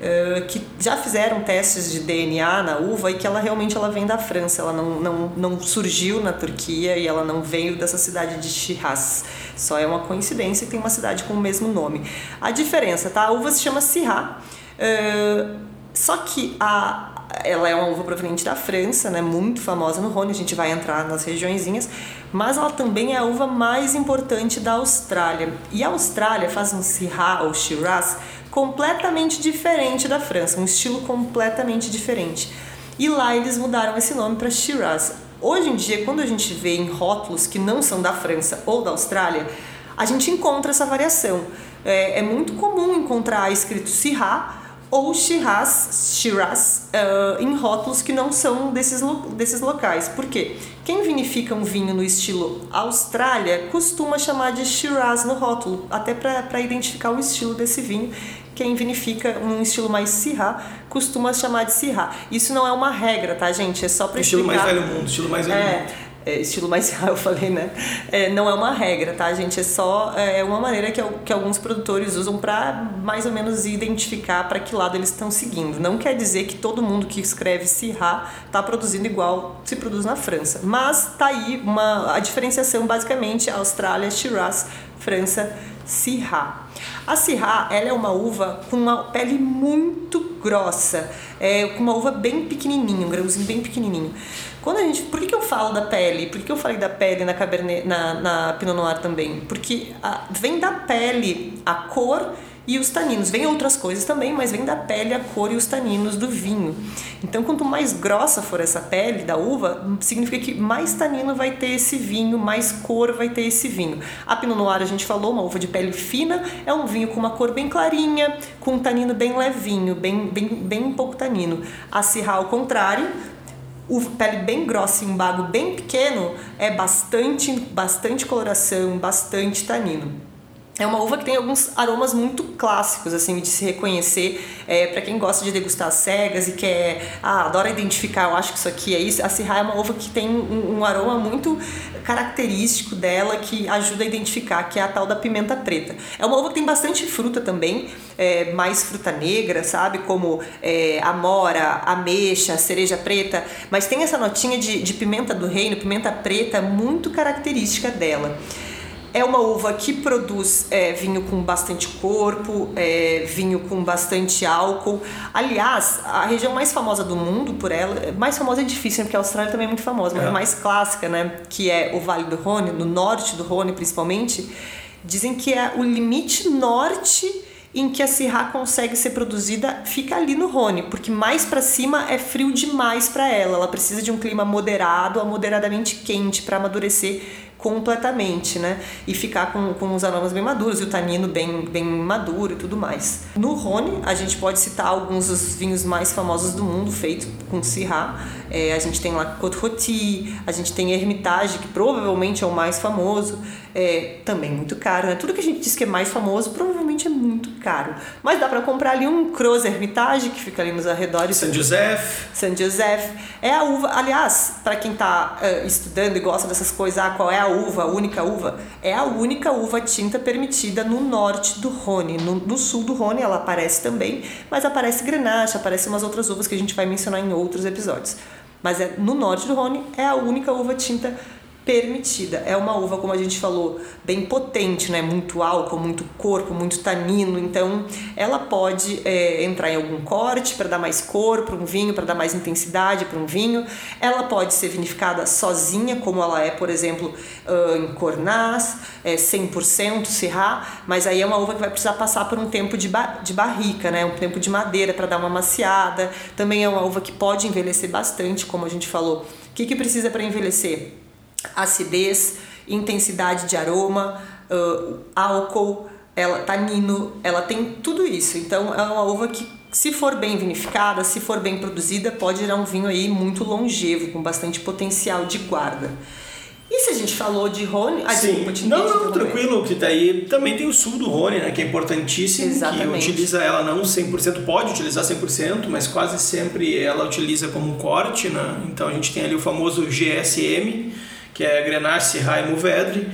É, que já fizeram testes de DNA na uva e que ela realmente ela vem da França, ela não, não, não surgiu na Turquia e ela não veio dessa cidade de Shiraz. Só é uma coincidência que tem uma cidade com o mesmo nome. A diferença, tá? A uva se chama Syrah. É, só que a, ela é uma uva proveniente da França, né, muito famosa no Rhône, a gente vai entrar nas regiõezinhas, mas ela também é a uva mais importante da Austrália. E a Austrália faz um Syrah ou Shiraz completamente diferente da França, um estilo completamente diferente. E lá eles mudaram esse nome para Shiraz. Hoje em dia, quando a gente vê em rótulos que não são da França ou da Austrália, a gente encontra essa variação. É, é muito comum encontrar escrito Syrah ou Shiraz, Shiraz uh, em rótulos que não são desses, desses locais. Por quê? Quem vinifica um vinho no estilo Austrália costuma chamar de Shiraz no rótulo, até para identificar o estilo desse vinho. Quem vinifica um estilo mais Syrah costuma chamar de Syrah. Isso não é uma regra, tá, gente? É só para explicar. Estilo mais velho mundo, estilo mais velho é, mundo é, estilo mais eu falei, né? É, não é uma regra, tá, gente? É só é uma maneira que, que alguns produtores usam para mais ou menos identificar para que lado eles estão seguindo. Não quer dizer que todo mundo que escreve Syrah está produzindo igual se produz na França. Mas tá aí uma, a diferenciação basicamente Austrália, Shiraz, França, Syrah. A Syrah ela é uma uva com uma pele muito grossa, é, com uma uva bem pequenininho, um grãozinho bem pequenininho. Quando a gente, por que, que eu falo da pele? Por que, que eu falei da pele na Cabernet, na, na Pinot Noir também? Porque a, vem da pele a cor e os taninos. Vem outras coisas também, mas vem da pele a cor e os taninos do vinho. Então, quanto mais grossa for essa pele da uva, significa que mais tanino vai ter esse vinho, mais cor vai ter esse vinho. A Pinot Noir, a gente falou, uma uva de pele fina, é um vinho com uma cor bem clarinha, com um tanino bem levinho, bem, bem, bem pouco tanino. A Syrah, ao contrário, o pele bem grossa e um bago bem pequeno é bastante, bastante coloração, bastante tanino. É uma uva que tem alguns aromas muito clássicos, assim, de se reconhecer. É, para quem gosta de degustar cegas e quer, ah, adora identificar, eu acho que isso aqui é isso. A Syrah é uma uva que tem um, um, aroma muito característico dela que ajuda a identificar, que é a tal da pimenta preta. É uma uva que tem bastante fruta também, é, mais fruta negra, sabe? Como é, amora, ameixa, cereja preta, mas tem essa notinha de, de pimenta do reino, pimenta preta, muito característica dela. É uma uva que produz é, vinho com bastante corpo, é, vinho com bastante álcool. Aliás, a região mais famosa do mundo por ela, mais famosa é difícil, né, porque a Austrália também é muito famosa, mas é. mais clássica, né? Que é o Vale do Rhône, no norte do Rhône principalmente. Dizem que é o limite norte em que a Syrah consegue ser produzida fica ali no Rhône, porque mais para cima é frio demais para ela. Ela precisa de um clima moderado a moderadamente quente para amadurecer completamente, né? E ficar com, com os aromas bem maduros e o tanino bem, bem maduro e tudo mais. No Rhône, a gente pode citar alguns dos vinhos mais famosos do mundo feitos com Syrah. É, a gente tem lá Côte Rôti, a gente tem Hermitage, que provavelmente é o mais famoso, é também muito caro, né? Tudo que a gente diz que é mais famoso provavelmente é muito caro. Mas dá para comprar ali um Croz Hermitage, que fica ali nos arredores. Saint Joseph. Saint Joseph. É a uva, aliás, para quem está uh, estudando e gosta dessas coisas, ah, qual é a uva, a única uva, é a única uva tinta permitida no norte do Rhône. No, no sul do Rhône ela aparece também, mas aparece Grenache, aparece umas outras uvas que a gente vai mencionar em outros episódios. Mas é, no norte do Rhône é a única uva tinta permitida. É uma uva, como a gente falou, bem potente, né? Muito álcool, muito corpo, muito tanino. Então, ela pode é, entrar em algum corte para dar mais cor para um vinho, para dar mais intensidade para um vinho. Ela pode ser vinificada sozinha, como ela é, por exemplo, em Cornaz, é 100% Syrah, mas aí é uma uva que vai precisar passar por um tempo de, ba de barrica, né? Um tempo de madeira para dar uma maciada. Também é uma uva que pode envelhecer bastante, como a gente falou. O que, que precisa para envelhecer? Acidez, intensidade de aroma, uh, álcool, ela tanino, ela tem tudo isso. Então é uma uva que se for bem vinificada, se for bem produzida, pode gerar um vinho aí muito longevo, com bastante potencial de guarda. E se a gente falou de Rhône... Ah, Sim. Desculpa, não, não, tranquilo, que daí também tem o sul do Rhône, né, que é importantíssimo, Exatamente. que utiliza ela não 100%, pode utilizar 100%, mas quase sempre ela utiliza como corte, né? Então a gente tem ali o famoso GSM, que é Grenache, Syrah e Mourvèdre.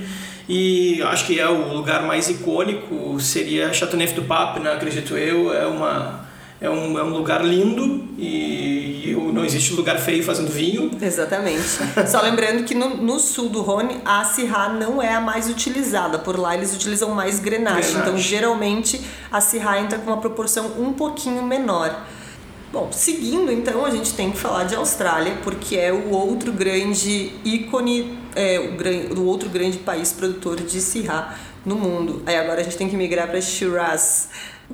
E acho que é o lugar mais icônico, seria Chateauneuf du Pape, né? acredito eu. É, uma, é, um, é um lugar lindo e, e não existe lugar feio fazendo vinho. Exatamente. Só lembrando que no, no, sul do Rhône, a Syrah não é a mais utilizada. Por lá eles utilizam mais Grenache. Grenache. Então, geralmente, a Syrah entra com uma proporção um pouquinho menor. Bom, seguindo então, a gente tem que falar de Austrália, porque é o outro grande ícone, é, o, o outro grande país produtor de Syrah no mundo. Aí agora a gente tem que migrar para Shiraz.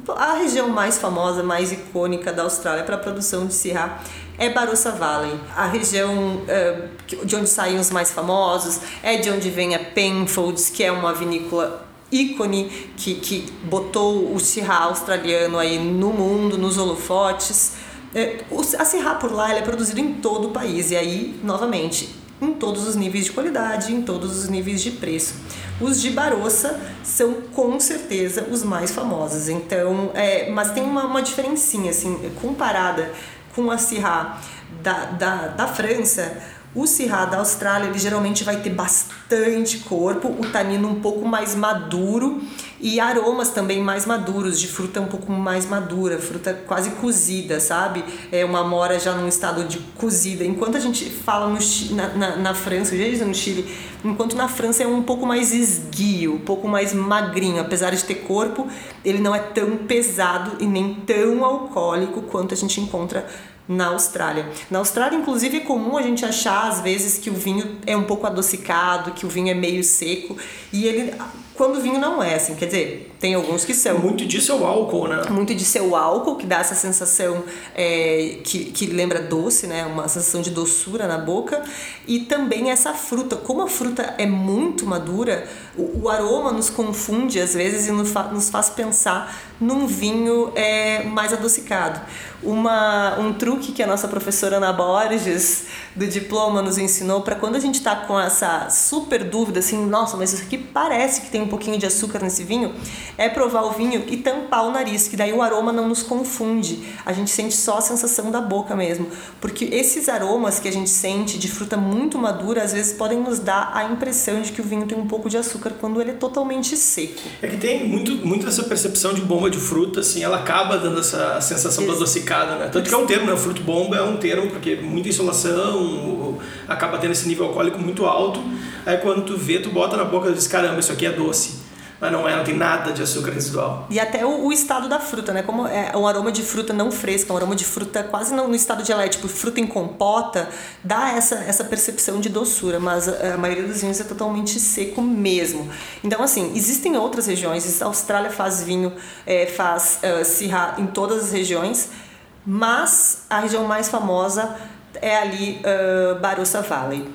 A região mais famosa, mais icônica da Austrália para a produção de Syrah é Barossa Valley, a região é, de onde saem os mais famosos, é de onde vem a Penfolds, que é uma vinícola ícone que, que botou o Syrah australiano aí no mundo, nos holofotes. É, a Syrah por lá é produzida em todo o país e aí, novamente, em todos os níveis de qualidade, em todos os níveis de preço. Os de Barossa são com certeza os mais famosos. Então, é, mas tem uma, uma diferencinha assim, comparada com a Syrah da, da, da França. O Syrah da Austrália ele geralmente vai ter bastante corpo, o tanino um pouco mais maduro e aromas também mais maduros, de fruta um pouco mais madura, fruta quase cozida, sabe? É uma mora já num estado de cozida. Enquanto a gente fala no, na, na, na França, no Chile, enquanto na França é um pouco mais esguio, um pouco mais magrinho, apesar de ter corpo, ele não é tão pesado e nem tão alcoólico quanto a gente encontra na Austrália. Na Austrália, inclusive, é comum a gente achar às vezes que o vinho é um pouco adocicado, que o vinho é meio seco, e ele quando o vinho não é, assim, quer dizer, tem alguns que são. Muito disso é o álcool, né? Muito disso é o álcool, que dá essa sensação é, que, que lembra doce, né? Uma sensação de doçura na boca. E também essa fruta. Como a fruta é muito madura, o, o aroma nos confunde às vezes e nos, fa, nos faz pensar num vinho é, mais adocicado. Uma, um truque que a nossa professora Ana Borges, do diploma, nos ensinou para quando a gente está com essa super dúvida, assim, nossa, mas isso aqui parece que tem um pouquinho de açúcar nesse vinho, é provar o vinho e tampar o nariz, que daí o aroma não nos confunde. A gente sente só a sensação da boca mesmo. Porque esses aromas que a gente sente de fruta muito madura, às vezes podem nos dar a impressão de que o vinho tem um pouco de açúcar quando ele é totalmente seco. É que tem muito, muito essa percepção de bomba de fruta, assim, ela acaba dando essa sensação da adocicada, né? Tanto que é um termo, né? Fruto bomba é um termo porque muita insolação, acaba tendo esse nível alcoólico muito alto. Aí quando tu vê, tu bota na boca e diz, caramba, isso aqui é doce mas não é, não tem nada de açúcar residual. E até o, o, estado da fruta, né? Como é um aroma de fruta não fresca, um aroma de fruta quase no, no estado de geleia, tipo fruta em compota, dá essa, essa percepção de doçura, mas a, a maioria dos vinhos é totalmente seco mesmo. Então, assim, existem outras regiões, a Austrália faz vinho, é, faz uh, Syrah em todas as regiões, mas a região mais famosa é ali uh, Barossa Valley.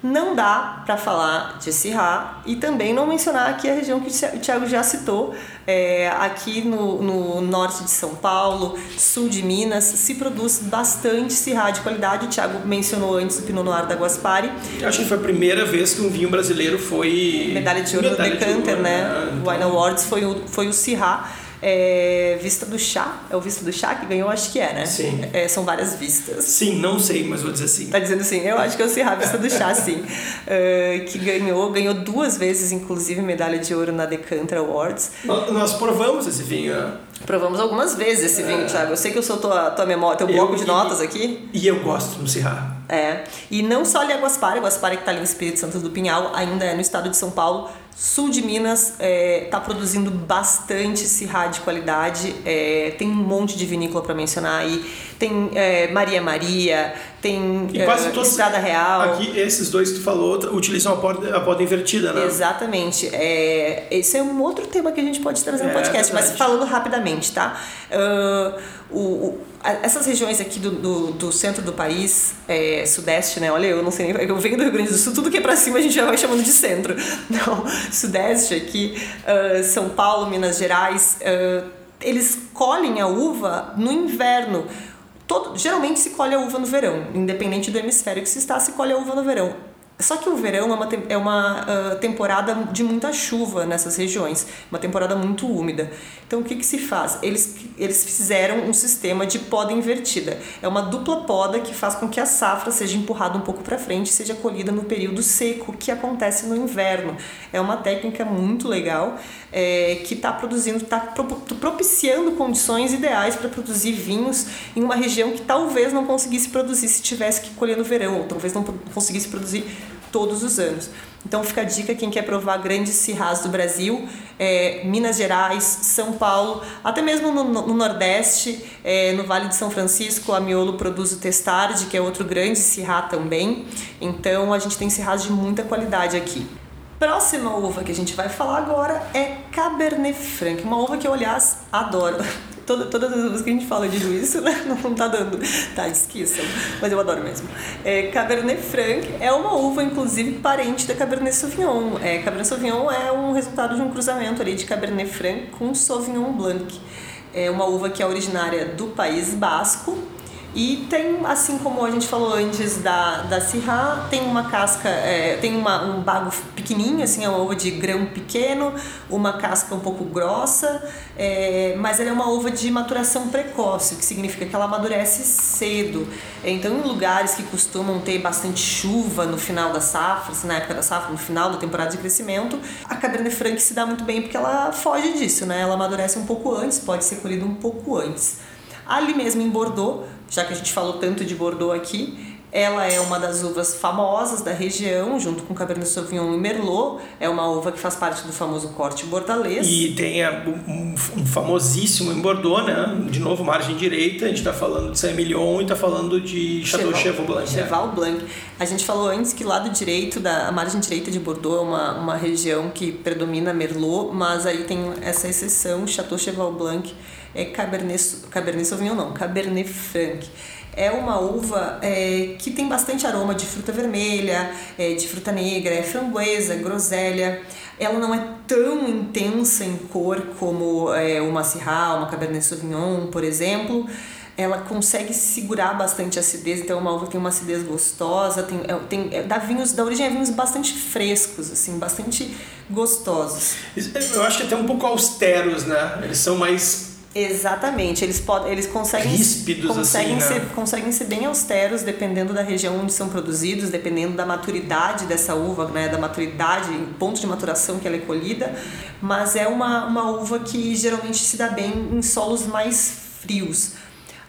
Não dá para falar de Sirá e também não mencionar aqui a região que o Thiago já citou, é, aqui no, no, norte de São Paulo, sul de Minas, se produz bastante Sirá de qualidade. O Thiago mencionou antes o Pinot Noir da Guaspari. Acho que foi a primeira vez que um vinho brasileiro foi... Medalha de ouro medalha no Decanter, de ouro, né? né? Então... O Wine Awards foi o, foi o Sirá. É, Vista do Chá, é o Vista do Chá que ganhou, acho que é, né? Sim. É, são várias vistas. Sim, não sei, mas vou dizer sim. Tá dizendo sim, eu acho que é o Cirrá Vista do Chá, sim. Uh, que ganhou, ganhou duas vezes, inclusive, medalha de ouro na Decanter Awards. Nós provamos esse vinho, né? Provamos algumas vezes esse vinho, é. Thiago. Eu sei que eu sou tua, tua memória, teu bloco eu, de notas aqui. E eu gosto do Cirrá. É. E não só ali a Guaspari, Guaspari que está ali em Espírito Santo do Pinhal, ainda é no estado de São Paulo. Sul de Minas está é, tá produzindo bastante Cirrá de qualidade. É, tem um monte de vinícola para mencionar aí. Tem é, Maria Maria, tem e quase uh, todos, Estrada Real. Aqui, esses dois que tu falou utilizam a poda, a poda invertida, né? Exatamente. É, esse é um outro tema que a gente pode trazer no é, podcast, mas falando rapidamente, tá? Uh, o, o, essas regiões aqui do, do, do centro do país, é, sudeste, né? Olha, eu não sei nem. Eu venho do Rio Grande do Sul, tudo que é pra cima a gente já vai chamando de centro. Não, sudeste aqui, uh, São Paulo, Minas Gerais, uh, eles colhem a uva no inverno Todo, geralmente se colhe a uva no verão, independente do hemisfério que se está, se colhe a uva no verão. Só que o verão é uma, é uma uh, temporada de muita chuva nessas regiões, uma temporada muito úmida. Então o que, que se faz? Eles, eles fizeram um sistema de poda invertida. É uma dupla poda que faz com que a safra seja empurrada um pouco para frente e seja colhida no período seco, que acontece no inverno. É uma técnica muito legal é, que está produzindo, está propiciando condições ideais para produzir vinhos em uma região que talvez não conseguisse produzir se tivesse que colher no verão, ou talvez não conseguisse produzir todos os anos. Então fica a dica quem quer provar grandes cirrás do Brasil, é, Minas Gerais, São Paulo, até mesmo no, no Nordeste, é, no Vale de São Francisco, a Miolo produz o Testarde, que é outro grande cirrá também. Então a gente tem cirrás de muita qualidade aqui. Próxima uva que a gente vai falar agora é Cabernet Franc, uma uva que eu, aliás, adoro. Toda, todas as uvas que a gente fala de juízo, né? Não tá dando. Tá, esqueçam. Mas eu adoro mesmo. É, Cabernet Franc é uma uva, inclusive, parente da Cabernet Sauvignon. É, Cabernet Sauvignon é um resultado de um cruzamento ali de Cabernet Franc com Sauvignon Blanc. É uma uva que é originária do País Basco e tem, assim como a gente falou antes da, da Sirra, tem uma casca, é, tem uma, um bago pequenininho, assim, é uma uva de grão pequeno, uma casca um pouco grossa, é, mas ela é uma uva de maturação precoce, o que significa que ela amadurece cedo. Então, em lugares que costumam ter bastante chuva no final da safra, assim, na época da safra, no final da temporada de crescimento, a Cabernet Franc se dá muito bem porque ela foge disso, né? Ela amadurece um pouco antes, pode ser colhida um pouco antes. Ali mesmo em Bordeaux, já que a gente falou tanto de Bordeaux aqui, ela é uma das uvas famosas da região, junto com Cabernet Sauvignon e Merlot. É uma uva que faz parte do famoso corte bordalês. E tem um, um famosíssimo em Bordeaux, né? De novo, margem direita. A gente está falando de Saint-Emilion e está falando de Chateau Cheval Blanc. Cheval Blanc. A gente falou antes que lado direito, da a margem direita de Bordeaux é uma, uma região que predomina Merlot, mas aí tem essa exceção, Chateau Cheval Blanc é Cabernet, Cabernet Sauvignon não, Cabernet Franc. É uma uva é, que tem bastante aroma de fruta vermelha, é, de fruta negra, é framboesa, groselha. Ela não é tão intensa em cor como é, uma Syrah, uma Cabernet Sauvignon, por exemplo. ela consegue segurar bastante a acidez, então é uma uva que tem uma acidez gostosa, tem, é, tem, é, dá vinhos, da origem é vinhos bastante frescos, assim, bastante gostosos. Eu acho que até um pouco austeros, né? Eles são mais Exatamente, eles podem, eles conseguem Ríspidos, conseguem assim, ser, né? conseguem ser bem austeros dependendo da região onde são produzidos, dependendo da maturidade dessa uva, né, da maturidade, ponto de maturação que ela é colhida, mas é uma, uma uva que geralmente se dá bem em solos mais frios.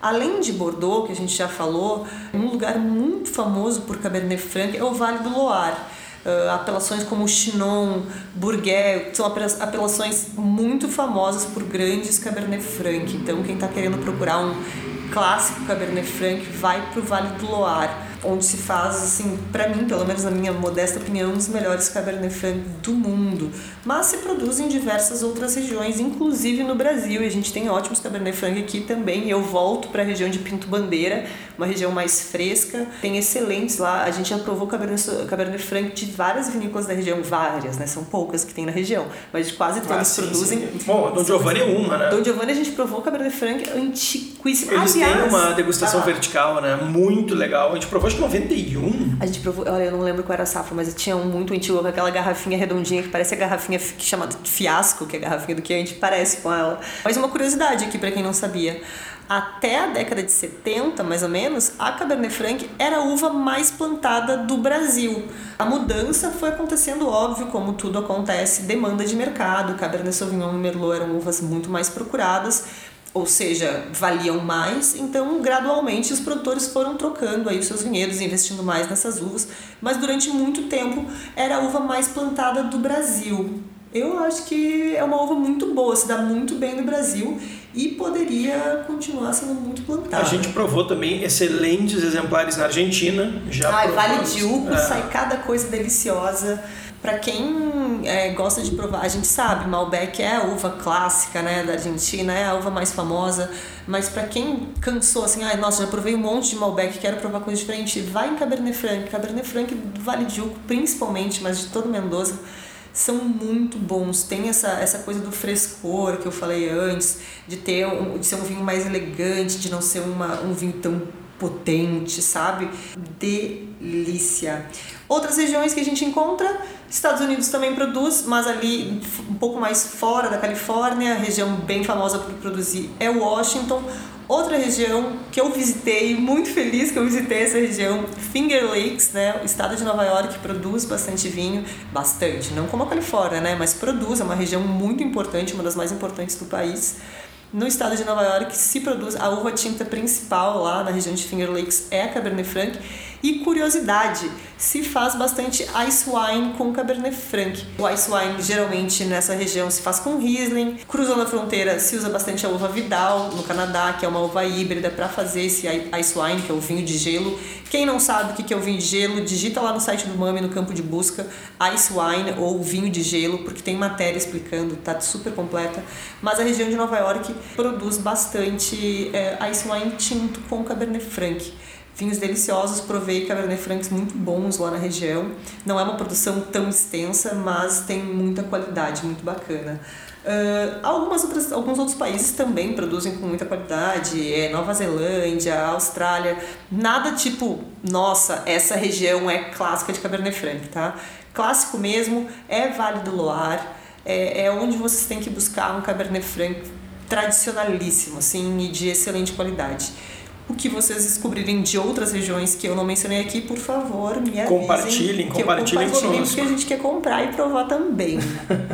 Além de Bordeaux, que a gente já falou, um lugar muito famoso por Cabernet Franc é o Vale do Loire. Uh, apelações como Chinon, Bourguet, são apelações muito famosas por grandes Cabernet Franc. Então, quem está querendo procurar um clássico Cabernet Franc, vai para o Vale do Loire onde se faz, assim, para mim, pelo menos na minha modesta opinião, um dos melhores Cabernet Franc do mundo. Mas se produz em diversas outras regiões, inclusive no Brasil. E a gente tem ótimos Cabernet Franc aqui também. Eu volto para a região de Pinto Bandeira, uma região mais fresca. Tem excelentes lá. A gente aprovou Cabernet, Cabernet Franc de várias vinícolas da região, várias, né? São poucas que tem na região, mas quase todas Ah, sim, produzem. sim. Bom, Dom Giovanni é uma, né? Dom Giovanni a gente provou Cabernet Franc antiquíssimo. Eles têm Aliás, uma degustação ah, vertical, né? Muito legal. A gente provou acho que 91. A gente provou, olha, eu não lembro qual era a safra, mas tinha um muito antigo com aquela garrafinha redondinha que parece a garrafinha fi- chamada fiasco, que é a garrafinha do que a gente parece com ela. Mas uma curiosidade aqui para quem não sabia. Até a década de 70, mais ou menos, a Cabernet Franc era a uva mais plantada do Brasil. A mudança foi acontecendo, óbvio, como tudo acontece, demanda de mercado. Cabernet Sauvignon e Merlot eram uvas muito mais procuradas, ou seja, valiam mais, então gradualmente os produtores foram trocando aí os seus vinhedos, investindo mais nessas uvas, mas durante muito tempo era a uva mais plantada do Brasil. Eu acho que é uma uva muito boa, se dá muito bem no Brasil e poderia continuar sendo muito plantada. A gente provou também excelentes exemplares na Argentina. Já Ai, Vale provamos. de Uco, É. sai cada coisa deliciosa. Pra quem é, gosta de provar, a gente sabe, Malbec é a uva clássica, né, da Argentina, é a uva mais famosa, mas pra quem cansou assim, ai, nossa, já provei um monte de Malbec, quero provar coisa diferente, vai em Cabernet Franc, Cabernet Franc do Vale de Uco, principalmente, mas de todo Mendoza, são muito bons. Tem essa, essa coisa do frescor que eu falei antes, de ter um, de ser um vinho mais elegante, de não ser uma, um vinho tão potente, sabe? Delícia. Outras regiões que a gente encontra, Estados Unidos também produz, mas ali um pouco mais fora da Califórnia, a região bem famosa por produzir é Washington. Outra região que eu visitei, muito feliz que eu visitei essa região, Finger Lakes, né? O estado de Nova York produz bastante vinho, bastante, não como a Califórnia, né? Mas produz, é uma região muito importante, uma das mais importantes do país. No estado de Nova York se produz a uva tinta principal lá na região de Finger Lakes é a Cabernet Franc. E curiosidade, se faz bastante ice wine com Cabernet Franc. O ice wine geralmente nessa região se faz com Riesling. Cruzando a fronteira se usa bastante a uva Vidal no Canadá, que é uma uva híbrida para fazer esse ice wine, que é o vinho de gelo. Quem não sabe o que é o vinho de gelo, digita lá no site do Mami no campo de busca ice wine ou vinho de gelo, porque tem matéria explicando, tá super completa. Mas a região de Nova York produz bastante é, ice wine tinto com Cabernet Franc. Vinhos deliciosos, provei Cabernet Francs muito bons lá na região. Não é uma produção tão extensa, mas tem muita qualidade, muito bacana. Uh, algumas outras, alguns outros países também produzem com muita qualidade, é Nova Zelândia, Austrália, nada tipo, nossa, essa região é clássica de Cabernet Franc, tá? Clássico mesmo é Vale do Loire, é, é onde vocês têm que buscar um Cabernet Franc tradicionalíssimo, assim, e de excelente qualidade. O que vocês descobrirem de outras regiões que eu não mencionei aqui, por favor, me avisem. Compartilhem, eu compartilhem compartilhem conosco. porque a gente quer comprar e provar também.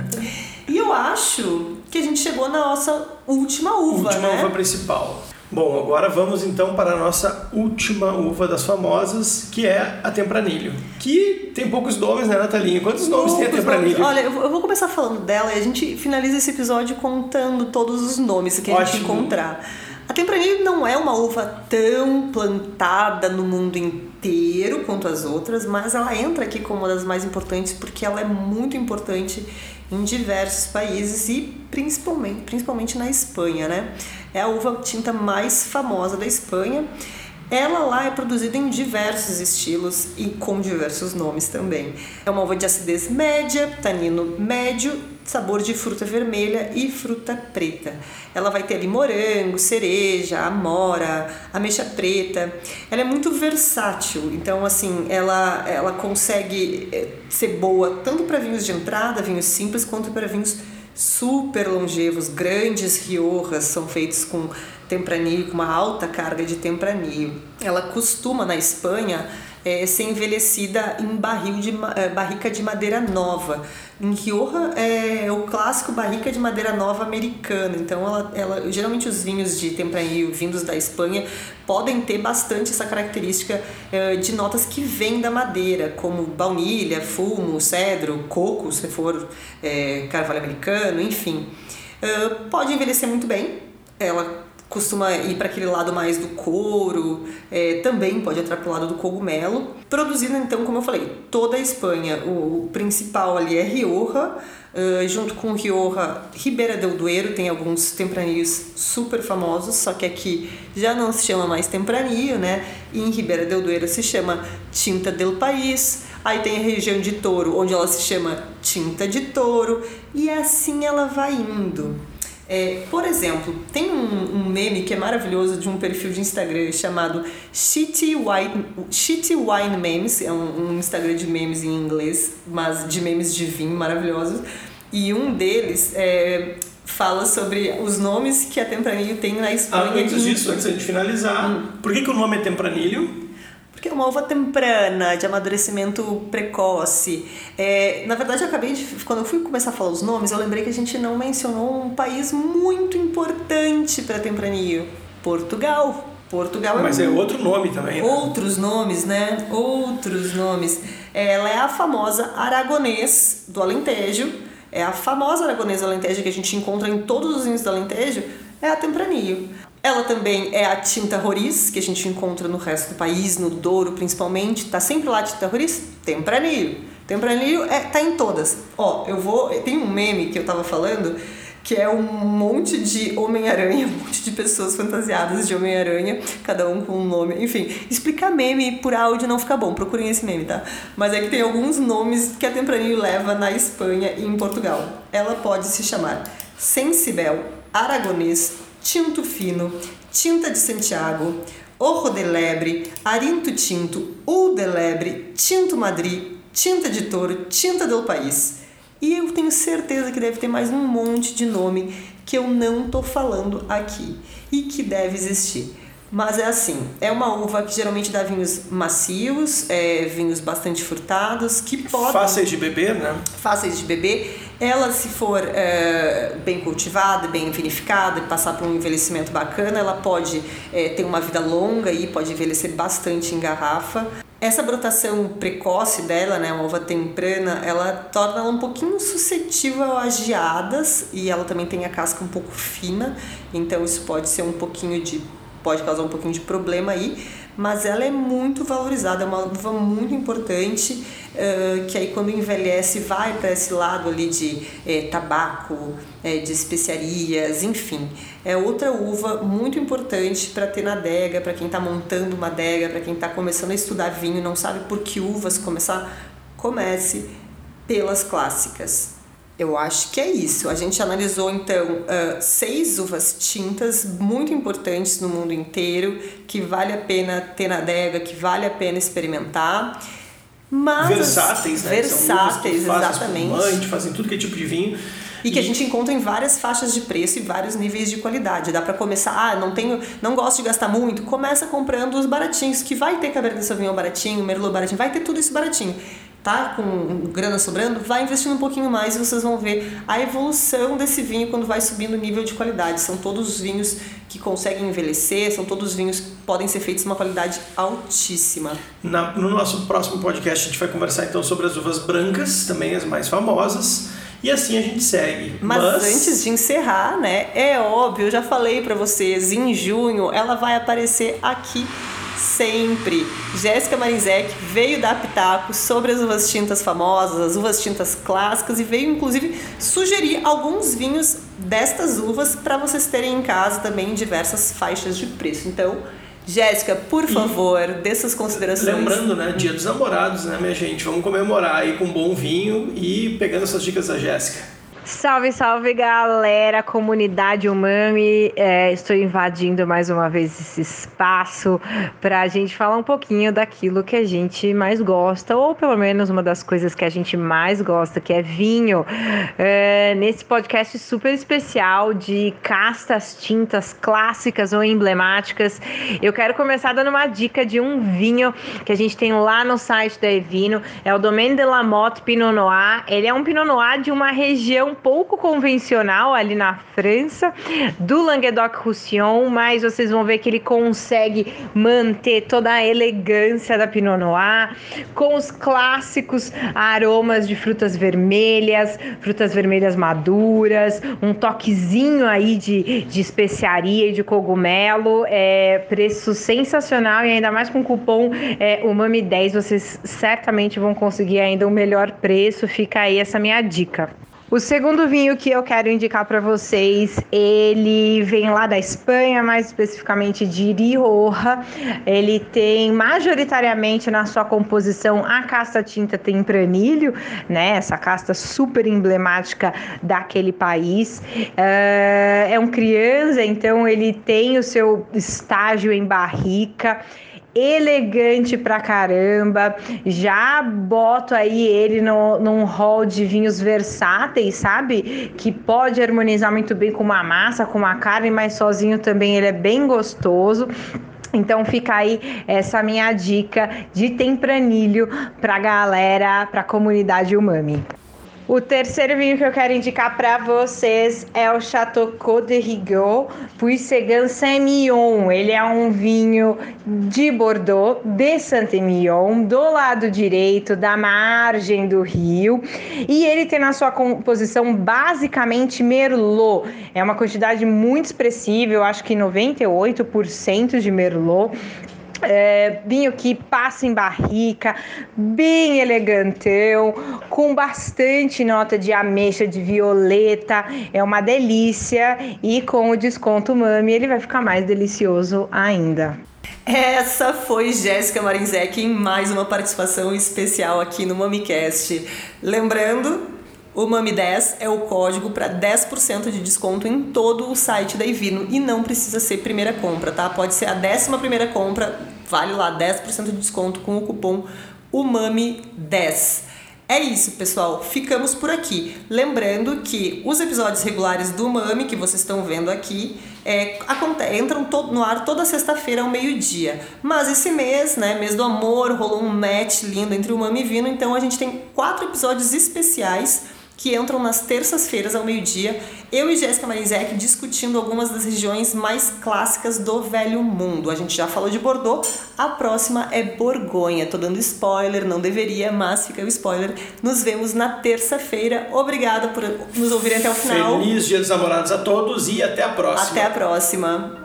e eu acho que a gente chegou na nossa última uva, última né? uva principal. Bom, agora vamos então para a nossa última uva das famosas, que é a Tempranilho. Que tem poucos nomes, né, Natalinha? Quantos nomes tem a Tempranilho? nomes. Olha, eu vou começar falando dela e a gente finaliza esse episódio contando todos os nomes que a gente encontrar. A Tempranillo não é uma uva tão plantada no mundo inteiro quanto as outras, mas ela entra aqui como uma das mais importantes porque ela é muito importante em diversos países e principalmente, principalmente na Espanha, né? É a uva tinta mais famosa da Espanha. Ela lá é produzida em diversos estilos e com diversos nomes também. É uma uva de acidez média, tanino médio sabor de fruta vermelha e fruta preta. Ela vai ter ali morango, cereja, amora, ameixa preta. Ela é muito versátil, então assim, ela, ela consegue eh, ser boa tanto para vinhos de entrada, vinhos simples, quanto para vinhos super longevos, grandes riojas são feitos com tempranillo, com uma alta carga de tempranillo. Ela costuma na Espanha é, ser envelhecida em barril de é, barrica de madeira nova. Em Rioja é o clássico barrica de madeira nova americana. Então, ela, ela, geralmente os vinhos de Tempranillo vindos da Espanha podem ter bastante essa característica é, de notas que vêm da madeira, como baunilha, fumo, cedro, coco, se for é, carvalho americano, enfim. É, pode envelhecer muito bem. Ela costuma ir para aquele lado mais do couro, é, também pode entrar para o lado do cogumelo. Produzido então, como eu falei, toda a Espanha. O, principal ali é Rioja, uh, junto com Rioja, Ribeira del Duero tem alguns tempranillos super famosos, só que aqui já não se chama mais tempranillo, né? E em Ribeira del Duero se chama Tinta del País. Aí tem a região de Touro, onde ela se chama Tinta de Touro, e assim ela vai indo. É, por exemplo, tem um, um, meme que é maravilhoso de um perfil de Instagram chamado Shitty Wine, Shitty Wine Memes, é um, um, Instagram de memes em inglês, mas de memes de vinho maravilhosos. E um deles é, fala sobre os nomes que a Tempranillo tem na Espanha. Ah, antes disso, antes de finalizar, hum. por que, que o nome é Tempranillo? Porque é uma uva temprana, de amadurecimento precoce. É, na verdade, eu acabei de. Quando eu fui começar a falar os nomes, eu lembrei que a gente não mencionou um país muito importante para Tempranillo: Portugal. Portugal é Mas é, outro nome também. Né? Outros nomes, né? Outros nomes. Ela é a famosa aragonês do Alentejo. É a famosa aragonês do Alentejo que a gente encontra em todos os vinhos do Alentejo. É a Tempranillo. Ela também é a tinta roriz, que a gente encontra no resto do país, no Douro principalmente. Tá sempre lá a tinta roriz? Tempranillo. Tempranillo é, tá em todas. Ó, eu vou... Tem um meme que eu tava falando que é um monte de Homem-Aranha, um monte de pessoas fantasiadas de Homem-Aranha, cada um com um nome. Enfim, explicar meme por áudio não fica bom, procurem esse meme, tá? Mas é que tem alguns nomes que a Tempranillo leva na Espanha e em Portugal. Ela pode se chamar Sensibel, Aragonês, tinto fino, tinta de Santiago, orro de lebre, arinto tinto, ul de lebre, tinto madri, tinta de touro, tinta do país. E eu tenho certeza que deve ter mais um monte de nome que eu não tô falando aqui e que deve existir. Mas é assim, é uma uva que geralmente dá vinhos macios, é, vinhos bastante frutados, que podem... Fáceis de beber, né? Fáceis de beber. Ela, se for é, bem cultivada, bem vinificada, e passar por um envelhecimento bacana, ela pode é, ter uma vida longa e pode envelhecer bastante em garrafa. Essa brotação precoce dela, né, uma uva temprana, ela torna ela um pouquinho suscetível a geadas e ela também tem a casca um pouco fina, então isso pode ser um pouquinho de pode causar um pouquinho de problema aí, mas ela é muito valorizada, é uma uva muito importante, uh, que aí quando envelhece vai para esse lado ali de eh, tabaco, eh, de especiarias, enfim. É outra uva muito importante para ter na adega, para quem está montando uma adega, para quem está começando a estudar vinho, não sabe por que uvas começar, comece pelas clássicas. Eu acho que é isso. A gente analisou então uh, seis uvas tintas muito importantes no mundo inteiro, que vale a pena ter na adega, que vale a pena experimentar. Mas versáteis, né? Versáteis, exatamente. Espumante, fazem tudo que é tipo de vinho. E que a gente encontra em várias faixas de preço e vários níveis de qualidade. Dá para começar, ah, não tenho, não gosto de gastar muito, começa comprando os baratinhos, que vai ter Cabernet Sauvignon baratinho, Merlot baratinho, vai ter tudo isso baratinho tá com grana sobrando, vai investindo um pouquinho mais e vocês vão ver a evolução desse vinho quando vai subindo o nível de qualidade. São todos os vinhos que conseguem envelhecer, são todos os vinhos que podem ser feitos uma qualidade altíssima. Na, no nosso próximo podcast a gente vai conversar então sobre as uvas brancas, também as mais famosas. E assim a gente segue. Mas, Mas, antes de encerrar, né? É óbvio, eu já falei para vocês, em junho ela vai aparecer aqui sempre. Jéssica Marinzec veio dar pitaco sobre as uvas tintas famosas, as uvas tintas clássicas e veio inclusive sugerir alguns vinhos destas uvas para vocês terem em casa também em diversas faixas de preço. Então, Jéssica, por favor, e, dê suas considerações. Lembrando, né? Dia dos namorados, né, minha gente? Vamos comemorar aí com um bom vinho e pegando essas dicas da Jéssica. Salve, salve galera, comunidade Umami. É, estou invadindo mais uma vez esse espaço para a gente falar um pouquinho daquilo que a gente mais gosta, ou pelo menos uma das coisas que a gente mais gosta, que é vinho. É, nesse podcast super especial de castas tintas clássicas ou emblemáticas, eu quero começar dando uma dica de um vinho que a gente tem lá no site da Evino. É o Domaine de la Motte Pinot Noir. Ele é um Pinot Noir de uma região pouco convencional ali na França, do Languedoc-Roussillon, mas vocês vão ver que ele consegue manter toda a elegância da Pinot Noir, com os clássicos aromas de frutas vermelhas, frutas vermelhas maduras, um toquezinho aí de, de especiaria e de cogumelo, é preço sensacional e ainda mais com cupom é, Umami 10, vocês certamente vão conseguir ainda um melhor preço, fica aí essa minha dica. O segundo vinho que eu quero indicar para vocês, ele vem lá da Espanha, mais especificamente de Rioja. Ele tem majoritariamente na sua composição a casta tinta tempranilho, né? Essa casta super emblemática daquele país. Uh, é um criança, então ele tem o seu estágio em barrica elegante pra caramba. Já boto aí ele no, num hall de vinhos versáteis, sabe? Que pode harmonizar muito bem com uma massa, com uma carne, mas sozinho também ele é bem gostoso. Então fica aí essa minha dica de tempranilho pra galera, pra comunidade umami. O terceiro vinho que eu quero indicar para vocês é o Chateau Côte de Rigaud Puissegan Saint-Emilion. Ele é um vinho de Bordeaux, de Saint-Emilion, do lado direito, da margem do rio. E ele tem na sua composição basicamente Merlot. É uma quantidade muito expressiva, eu acho que 98% de Merlot. É, vinho que passa em barrica, bem elegantão, com bastante nota de ameixa, de violeta, é uma delícia e com o desconto Mami ele vai ficar mais delicioso ainda. Essa foi Jéssica Marinzec em mais uma participação especial aqui no MamiCast. Lembrando, o Mami10 é o código para 10% de desconto em todo o site da Ivino e não precisa ser primeira compra, tá? Pode ser a décima primeira compra, vale lá 10% de desconto com o cupom UMAMI10. É isso, pessoal. Ficamos por aqui. Lembrando que os episódios regulares do Mami, que vocês estão vendo aqui, é, entram no ar toda sexta-feira ao meio-dia. Mas esse mês, né, mês do amor, rolou um match lindo entre o Mami e Vino, então a gente tem quatro episódios especiais que entram nas terças-feiras ao meio-dia, eu e Jéssica Marizek discutindo algumas das regiões mais clássicas do Velho Mundo. A gente já falou de Bordeaux, a próxima é Borgonha. Tô dando spoiler, não deveria, mas fica o spoiler. Nos vemos na terça-feira. Obrigada por nos ouvirem até o final. Feliz Dia dos Namorados a todos e até a próxima. Até a próxima.